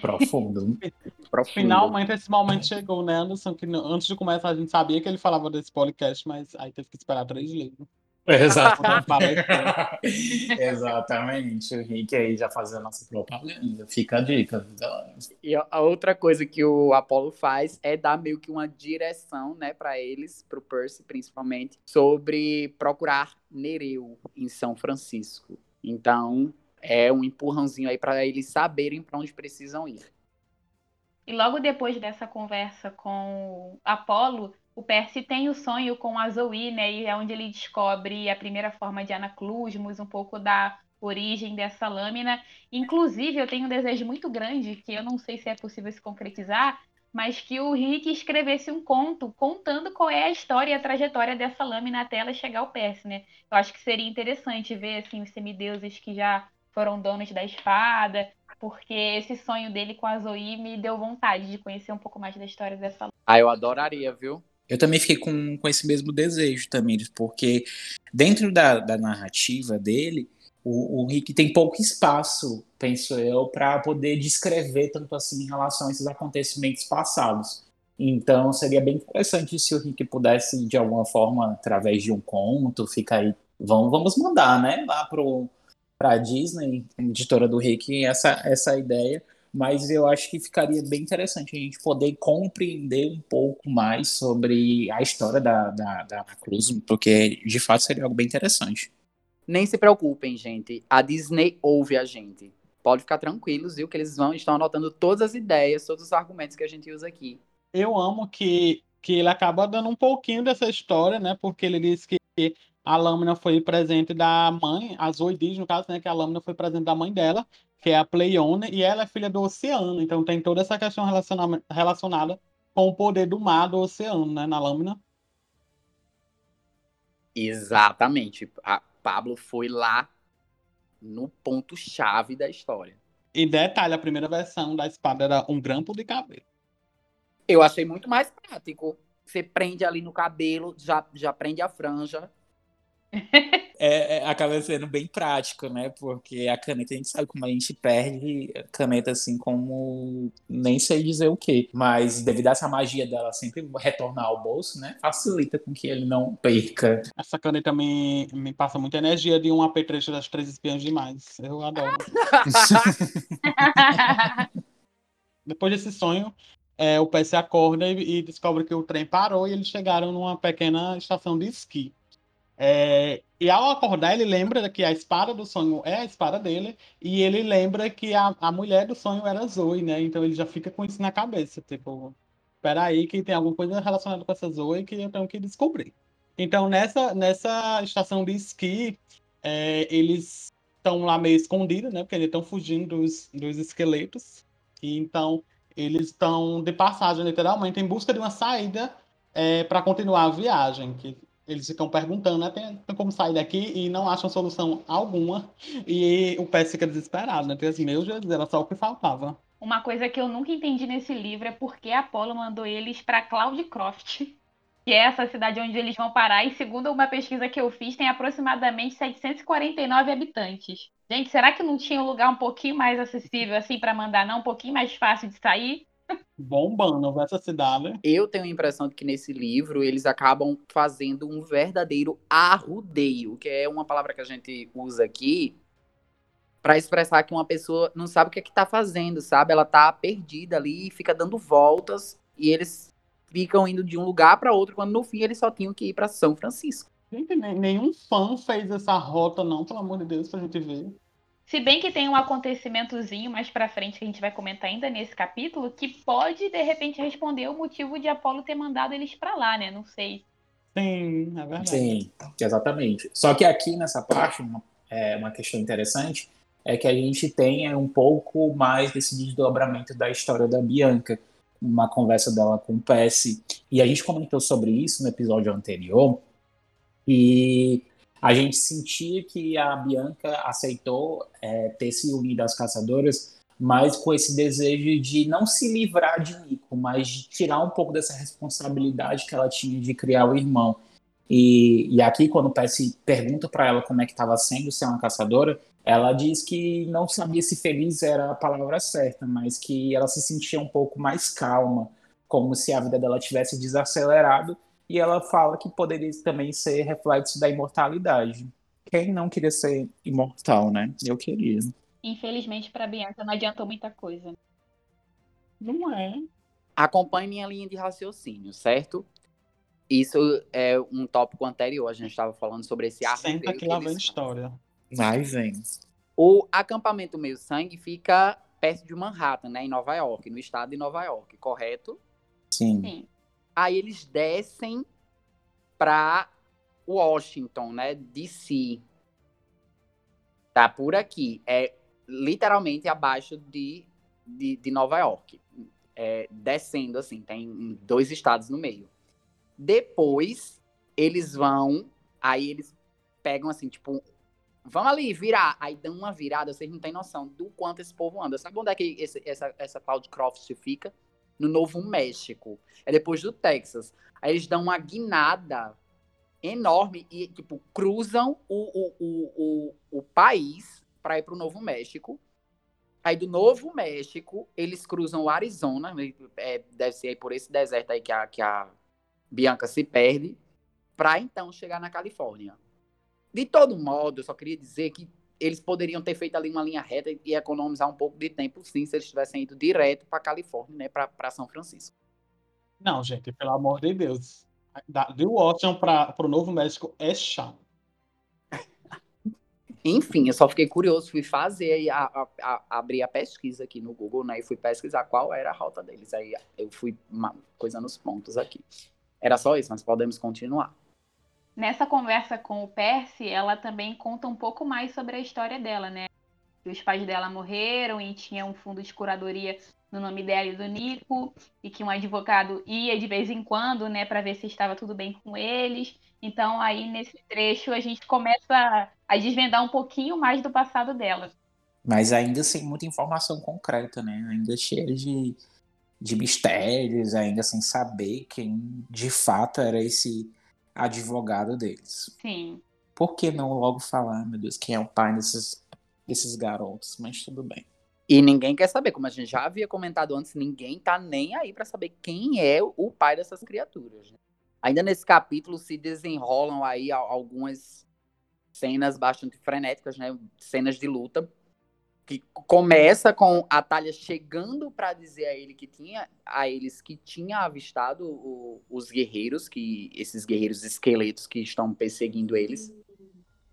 Profundo. Profundo. Finalmente esse momento chegou, né, Anderson? Que antes de começar a gente sabia que ele falava desse podcast, mas aí teve que esperar três livros. Exato. Palestra. Exatamente. O Rick aí já fazendo a nossa propaganda. Fica a dica. E a outra coisa que o Apollo faz é dar meio que uma direção, né, para eles, pro Percy principalmente, sobre procurar Nereu em São Francisco. Então, é um empurrãozinho aí para eles saberem para onde precisam ir. E logo depois dessa conversa com Apolo, o Percy tem o sonho com a Zoe, né? E é onde ele descobre a primeira forma de Anaclusmus, um pouco da origem dessa lâmina. Inclusive, eu tenho um desejo muito grande, que eu não sei se é possível se concretizar, mas que o Rick escrevesse um conto contando qual é a história e a trajetória dessa lâmina até ela chegar ao Percy, né? Eu acho que seria interessante ver assim os semideuses que já foram donos da espada, porque esse sonho dele com a Zoe me deu vontade de conhecer um pouco mais da história dessa Ah, eu adoraria, viu? Eu também fiquei com, com esse mesmo desejo também, porque dentro da, da narrativa dele, o, o Rick tem pouco espaço, penso eu, para poder descrever tanto assim em relação a esses acontecimentos passados. Então seria bem interessante se o Rick pudesse, de alguma forma, através de um conto, ficar aí. Vamos, vamos mandar, né? Lá pro, pra Disney, editora do Rick, essa, essa ideia mas eu acho que ficaria bem interessante a gente poder compreender um pouco mais sobre a história da, da, da Cruz, porque de fato seria algo bem interessante. Nem se preocupem, gente. A Disney ouve a gente. Pode ficar tranquilos, viu? Que eles vão estão anotando todas as ideias, todos os argumentos que a gente usa aqui. Eu amo que, que ele acaba dando um pouquinho dessa história, né? Porque ele disse que a lâmina foi presente da mãe, a Zoe diz, no caso, né? Que a lâmina foi presente da mãe dela, que é a Pleione, e ela é filha do oceano. Então tem toda essa questão relaciona- relacionada com o poder do mar do oceano, né? Na lâmina. Exatamente. A Pablo foi lá no ponto-chave da história. E detalhe, a primeira versão da espada era um grampo de cabelo. Eu achei muito mais prático. Você prende ali no cabelo, já, já prende a franja. É, é, acaba sendo bem prático, né? Porque a caneta, a gente sabe como a gente perde caneta assim como nem sei dizer o que. Mas devido a essa magia dela sempre retornar ao bolso, né? Facilita com que ele não perca. Essa caneta me, me passa muita energia de um apetrecho das três espiãs demais. Eu adoro. Depois desse sonho, é, o PC acorda e, e descobre que o trem parou e eles chegaram numa pequena estação de esqui. É, e ao acordar, ele lembra que a espada do sonho é a espada dele, e ele lembra que a, a mulher do sonho era Zoe, né? Então ele já fica com isso na cabeça, tipo, peraí, que tem alguma coisa relacionada com essa Zoe que eu tenho que descobrir. Então, nessa, nessa estação de esqui, é, eles estão lá meio escondidos, né? Porque eles estão fugindo dos, dos esqueletos. E então, eles estão de passagem, literalmente, em busca de uma saída é, para continuar a viagem. Que eles ficam perguntando, né? Tem, como sair daqui e não acham solução alguma. E o Pé fica desesperado, né? Porque, assim, meu Jesus, era só o que faltava. Uma coisa que eu nunca entendi nesse livro é porque a Apollo mandou eles para Cloudcroft, que é essa cidade onde eles vão parar, e segundo uma pesquisa que eu fiz, tem aproximadamente 749 habitantes. Gente, será que não tinha um lugar um pouquinho mais acessível assim para mandar, não? Um pouquinho mais fácil de sair? Bombando essa cidade. Eu tenho a impressão de que nesse livro eles acabam fazendo um verdadeiro arrudeio, que é uma palavra que a gente usa aqui para expressar que uma pessoa não sabe o que é que tá fazendo, sabe? Ela tá perdida ali, fica dando voltas e eles ficam indo de um lugar para outro, quando no fim eles só tinham que ir para São Francisco. Gente, nenhum fã fez essa rota não, pelo amor de Deus, pra gente ver. Se bem que tem um acontecimentozinho mais pra frente que a gente vai comentar ainda nesse capítulo, que pode de repente responder o motivo de Apolo ter mandado eles para lá, né? Não sei. Sim, é verdade. Sim, exatamente. Só que aqui nessa parte, uma, é, uma questão interessante é que a gente tem é, um pouco mais desse desdobramento da história da Bianca, uma conversa dela com o PS. E a gente comentou sobre isso no episódio anterior, e a gente sentia que a Bianca aceitou é, ter se unido às caçadoras, mas com esse desejo de não se livrar de Nico, mas de tirar um pouco dessa responsabilidade que ela tinha de criar o irmão. E, e aqui, quando o Percy pergunta para ela como é que estava sendo ser uma caçadora, ela diz que não sabia se feliz era a palavra certa, mas que ela se sentia um pouco mais calma, como se a vida dela tivesse desacelerado, e ela fala que poderia também ser reflexo da imortalidade. Quem não queria ser imortal, né? Eu queria. Infelizmente, para Bianca não adiantou muita coisa. Não é. Acompanhe minha linha de raciocínio, certo? Isso é um tópico anterior, a gente estava falando sobre esse arco. Senta que lá vem história. Vai, vem. O acampamento Meio Sangue fica perto de Manhattan, né, em Nova York, no estado de Nova York, correto? Sim. Sim. Aí eles descem para Washington, né, DC. Tá por aqui. É literalmente abaixo de, de, de Nova York. É, descendo assim, tem dois estados no meio. Depois, eles vão. Aí eles pegam assim, tipo, vamos ali virar. Aí dão uma virada, vocês não têm noção do quanto esse povo anda. Sabe onde é que esse, essa, essa Cloudcroft fica? No Novo México. É depois do Texas. Aí eles dão uma guinada enorme e, tipo, cruzam o, o, o, o, país para ir para o Novo México. Aí do Novo México, eles cruzam o Arizona, né? é, deve ser aí por esse deserto aí que a, que a Bianca se perde, para então chegar na Califórnia. De todo modo, eu só queria dizer que eles poderiam ter feito ali uma linha reta e economizar um pouco de tempo, sim, se eles tivessem ido direto para Califórnia, né, para São Francisco. Não, gente, pelo amor de Deus. Da, de Washington para o Novo México é chato. Enfim, eu só fiquei curioso, fui fazer a, a, a, abrir a pesquisa aqui no Google, né? E fui pesquisar qual era a rota deles. Aí eu fui uma, coisa nos pontos aqui. Era só isso, mas podemos continuar. Nessa conversa com o Percy, ela também conta um pouco mais sobre a história dela, né? Que os pais dela morreram e tinha um fundo de curadoria no nome dela e do Nico, e que um advogado ia de vez em quando, né, para ver se estava tudo bem com eles. Então, aí nesse trecho, a gente começa a desvendar um pouquinho mais do passado dela. Mas ainda sem muita informação concreta, né? Ainda cheia de, de mistérios, ainda sem saber quem de fato era esse advogado deles. Sim. Por que não logo falar, meu Deus, quem é o pai desses, desses garotos? Mas tudo bem. E ninguém quer saber, como a gente já havia comentado antes, ninguém tá nem aí para saber quem é o pai dessas criaturas. Né? Ainda nesse capítulo se desenrolam aí algumas cenas bastante frenéticas, né? Cenas de luta que começa com a Talha chegando para dizer a ele que tinha a eles que tinha avistado o, os guerreiros, que esses guerreiros esqueletos que estão perseguindo eles.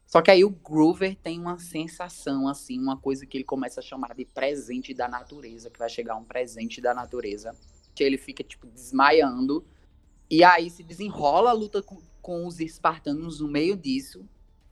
Só que aí o Groover tem uma sensação assim, uma coisa que ele começa a chamar de presente da natureza, que vai chegar um presente da natureza ele fica, tipo, desmaiando. E aí se desenrola a luta com, com os espartanos no meio disso.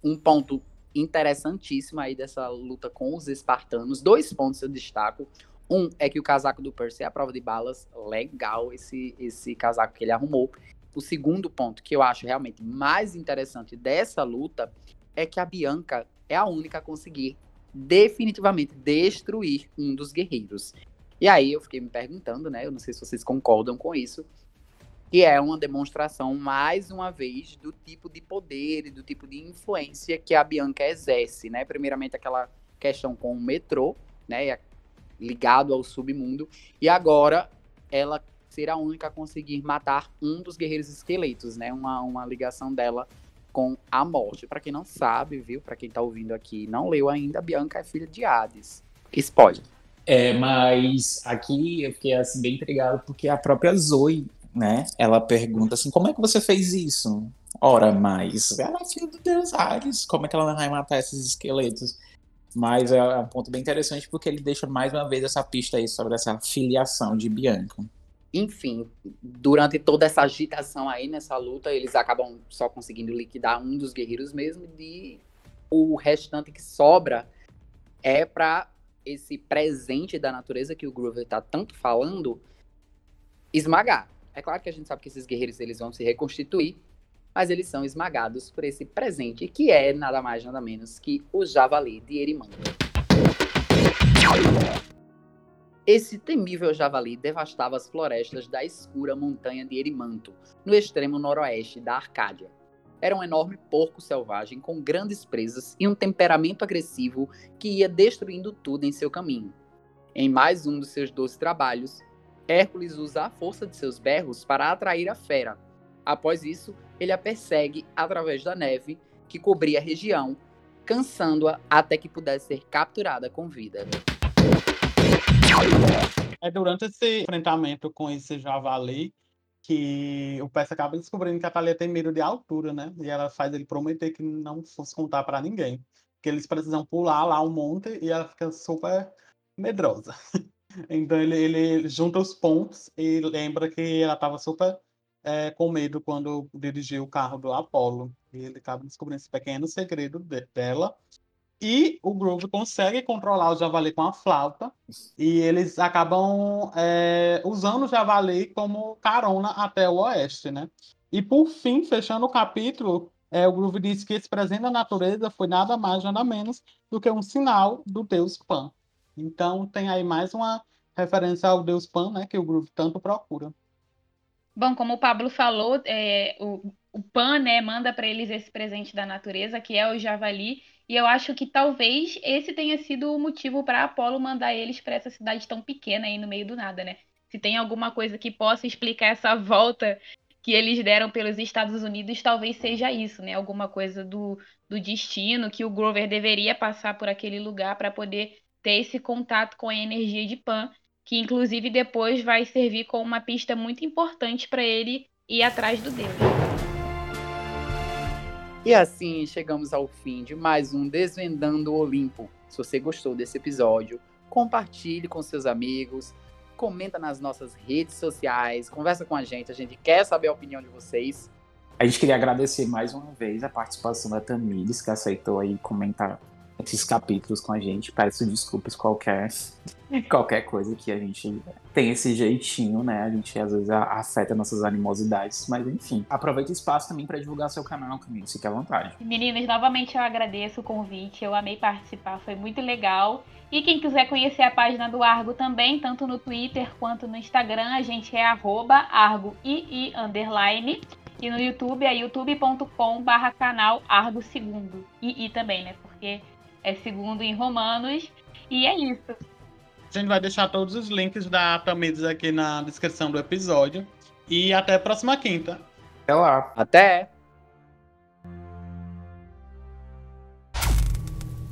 Um ponto interessantíssimo aí dessa luta com os espartanos. Dois pontos eu destaco. Um é que o casaco do Percy é a prova de balas. Legal esse, esse casaco que ele arrumou. O segundo ponto que eu acho realmente mais interessante dessa luta é que a Bianca é a única a conseguir definitivamente destruir um dos guerreiros. E aí eu fiquei me perguntando, né? Eu não sei se vocês concordam com isso, que é uma demonstração, mais uma vez, do tipo de poder e do tipo de influência que a Bianca exerce, né? Primeiramente aquela questão com o metrô, né? Ligado ao submundo. E agora ela ser a única a conseguir matar um dos guerreiros esqueletos, né? Uma, uma ligação dela com a morte. Para quem não sabe, viu? Para quem tá ouvindo aqui não leu ainda, a Bianca é filha de Hades. Spoiler. É, mas aqui eu fiquei assim, bem intrigado porque a própria Zoe, né? Ela pergunta assim: como é que você fez isso? Ora, mas ela é filha do deus Ares, como é que ela vai matar esses esqueletos? Mas é um ponto bem interessante porque ele deixa mais uma vez essa pista aí sobre essa filiação de Bianca. Enfim, durante toda essa agitação aí nessa luta, eles acabam só conseguindo liquidar um dos guerreiros mesmo e o restante que sobra é para esse presente da natureza que o Groover tá tanto falando esmagar. É claro que a gente sabe que esses guerreiros eles vão se reconstituir, mas eles são esmagados por esse presente que é nada mais nada menos que o javali de Erimando. Esse temível javali devastava as florestas da escura montanha de Erimanto, no extremo noroeste da Arcádia. Era um enorme porco selvagem com grandes presas e um temperamento agressivo que ia destruindo tudo em seu caminho. Em mais um dos seus doze trabalhos, Hércules usa a força de seus berros para atrair a fera. Após isso, ele a persegue através da neve que cobria a região, cansando-a até que pudesse ser capturada com vida. É durante esse enfrentamento com esse javali que o Percy acaba descobrindo que a Thalia tem medo de altura, né? E ela faz ele prometer que não fosse contar para ninguém. Que eles precisam pular lá o monte e ela fica super medrosa. Então ele, ele junta os pontos e lembra que ela estava super é, com medo quando dirigiu o carro do Apolo. E ele acaba descobrindo esse pequeno segredo de, dela. E o Groove consegue controlar o javali com a flauta. E eles acabam é, usando o javali como carona até o oeste, né? E por fim, fechando o capítulo, é, o Groove diz que esse presente da natureza foi nada mais, nada menos do que um sinal do deus Pan. Então tem aí mais uma referência ao deus Pan, né? Que o Groove tanto procura. Bom, como o Pablo falou, é, o, o Pan, né, manda para eles esse presente da natureza, que é o javali, e eu acho que talvez esse tenha sido o motivo para Apolo mandar eles para essa cidade tão pequena aí no meio do nada, né? Se tem alguma coisa que possa explicar essa volta que eles deram pelos Estados Unidos, talvez seja isso, né? Alguma coisa do, do destino, que o Grover deveria passar por aquele lugar para poder ter esse contato com a energia de Pan, que inclusive depois vai servir como uma pista muito importante para ele ir atrás do Deus. E assim chegamos ao fim de mais um Desvendando o Olimpo. Se você gostou desse episódio, compartilhe com seus amigos, comenta nas nossas redes sociais, conversa com a gente, a gente quer saber a opinião de vocês. A gente queria agradecer mais uma vez a participação da Tamires, que aceitou aí comentar esses capítulos com a gente. Peço desculpas qualquer qualquer coisa que a gente tem esse jeitinho, né? A gente às vezes afeta nossas animosidades, mas enfim. Aproveita o espaço também para divulgar seu canal, Camilo, fique à vontade. Meninas, novamente eu agradeço o convite, eu amei participar, foi muito legal. E quem quiser conhecer a página do Argo também, tanto no Twitter quanto no Instagram, a gente é argoii underline. E no YouTube é youtube.com barra canal Argo Segundo. E também, né? Porque é segundo em romanos. E é isso. A gente vai deixar todos os links da Tamides aqui na descrição do episódio. E até a próxima quinta. Até lá. Até!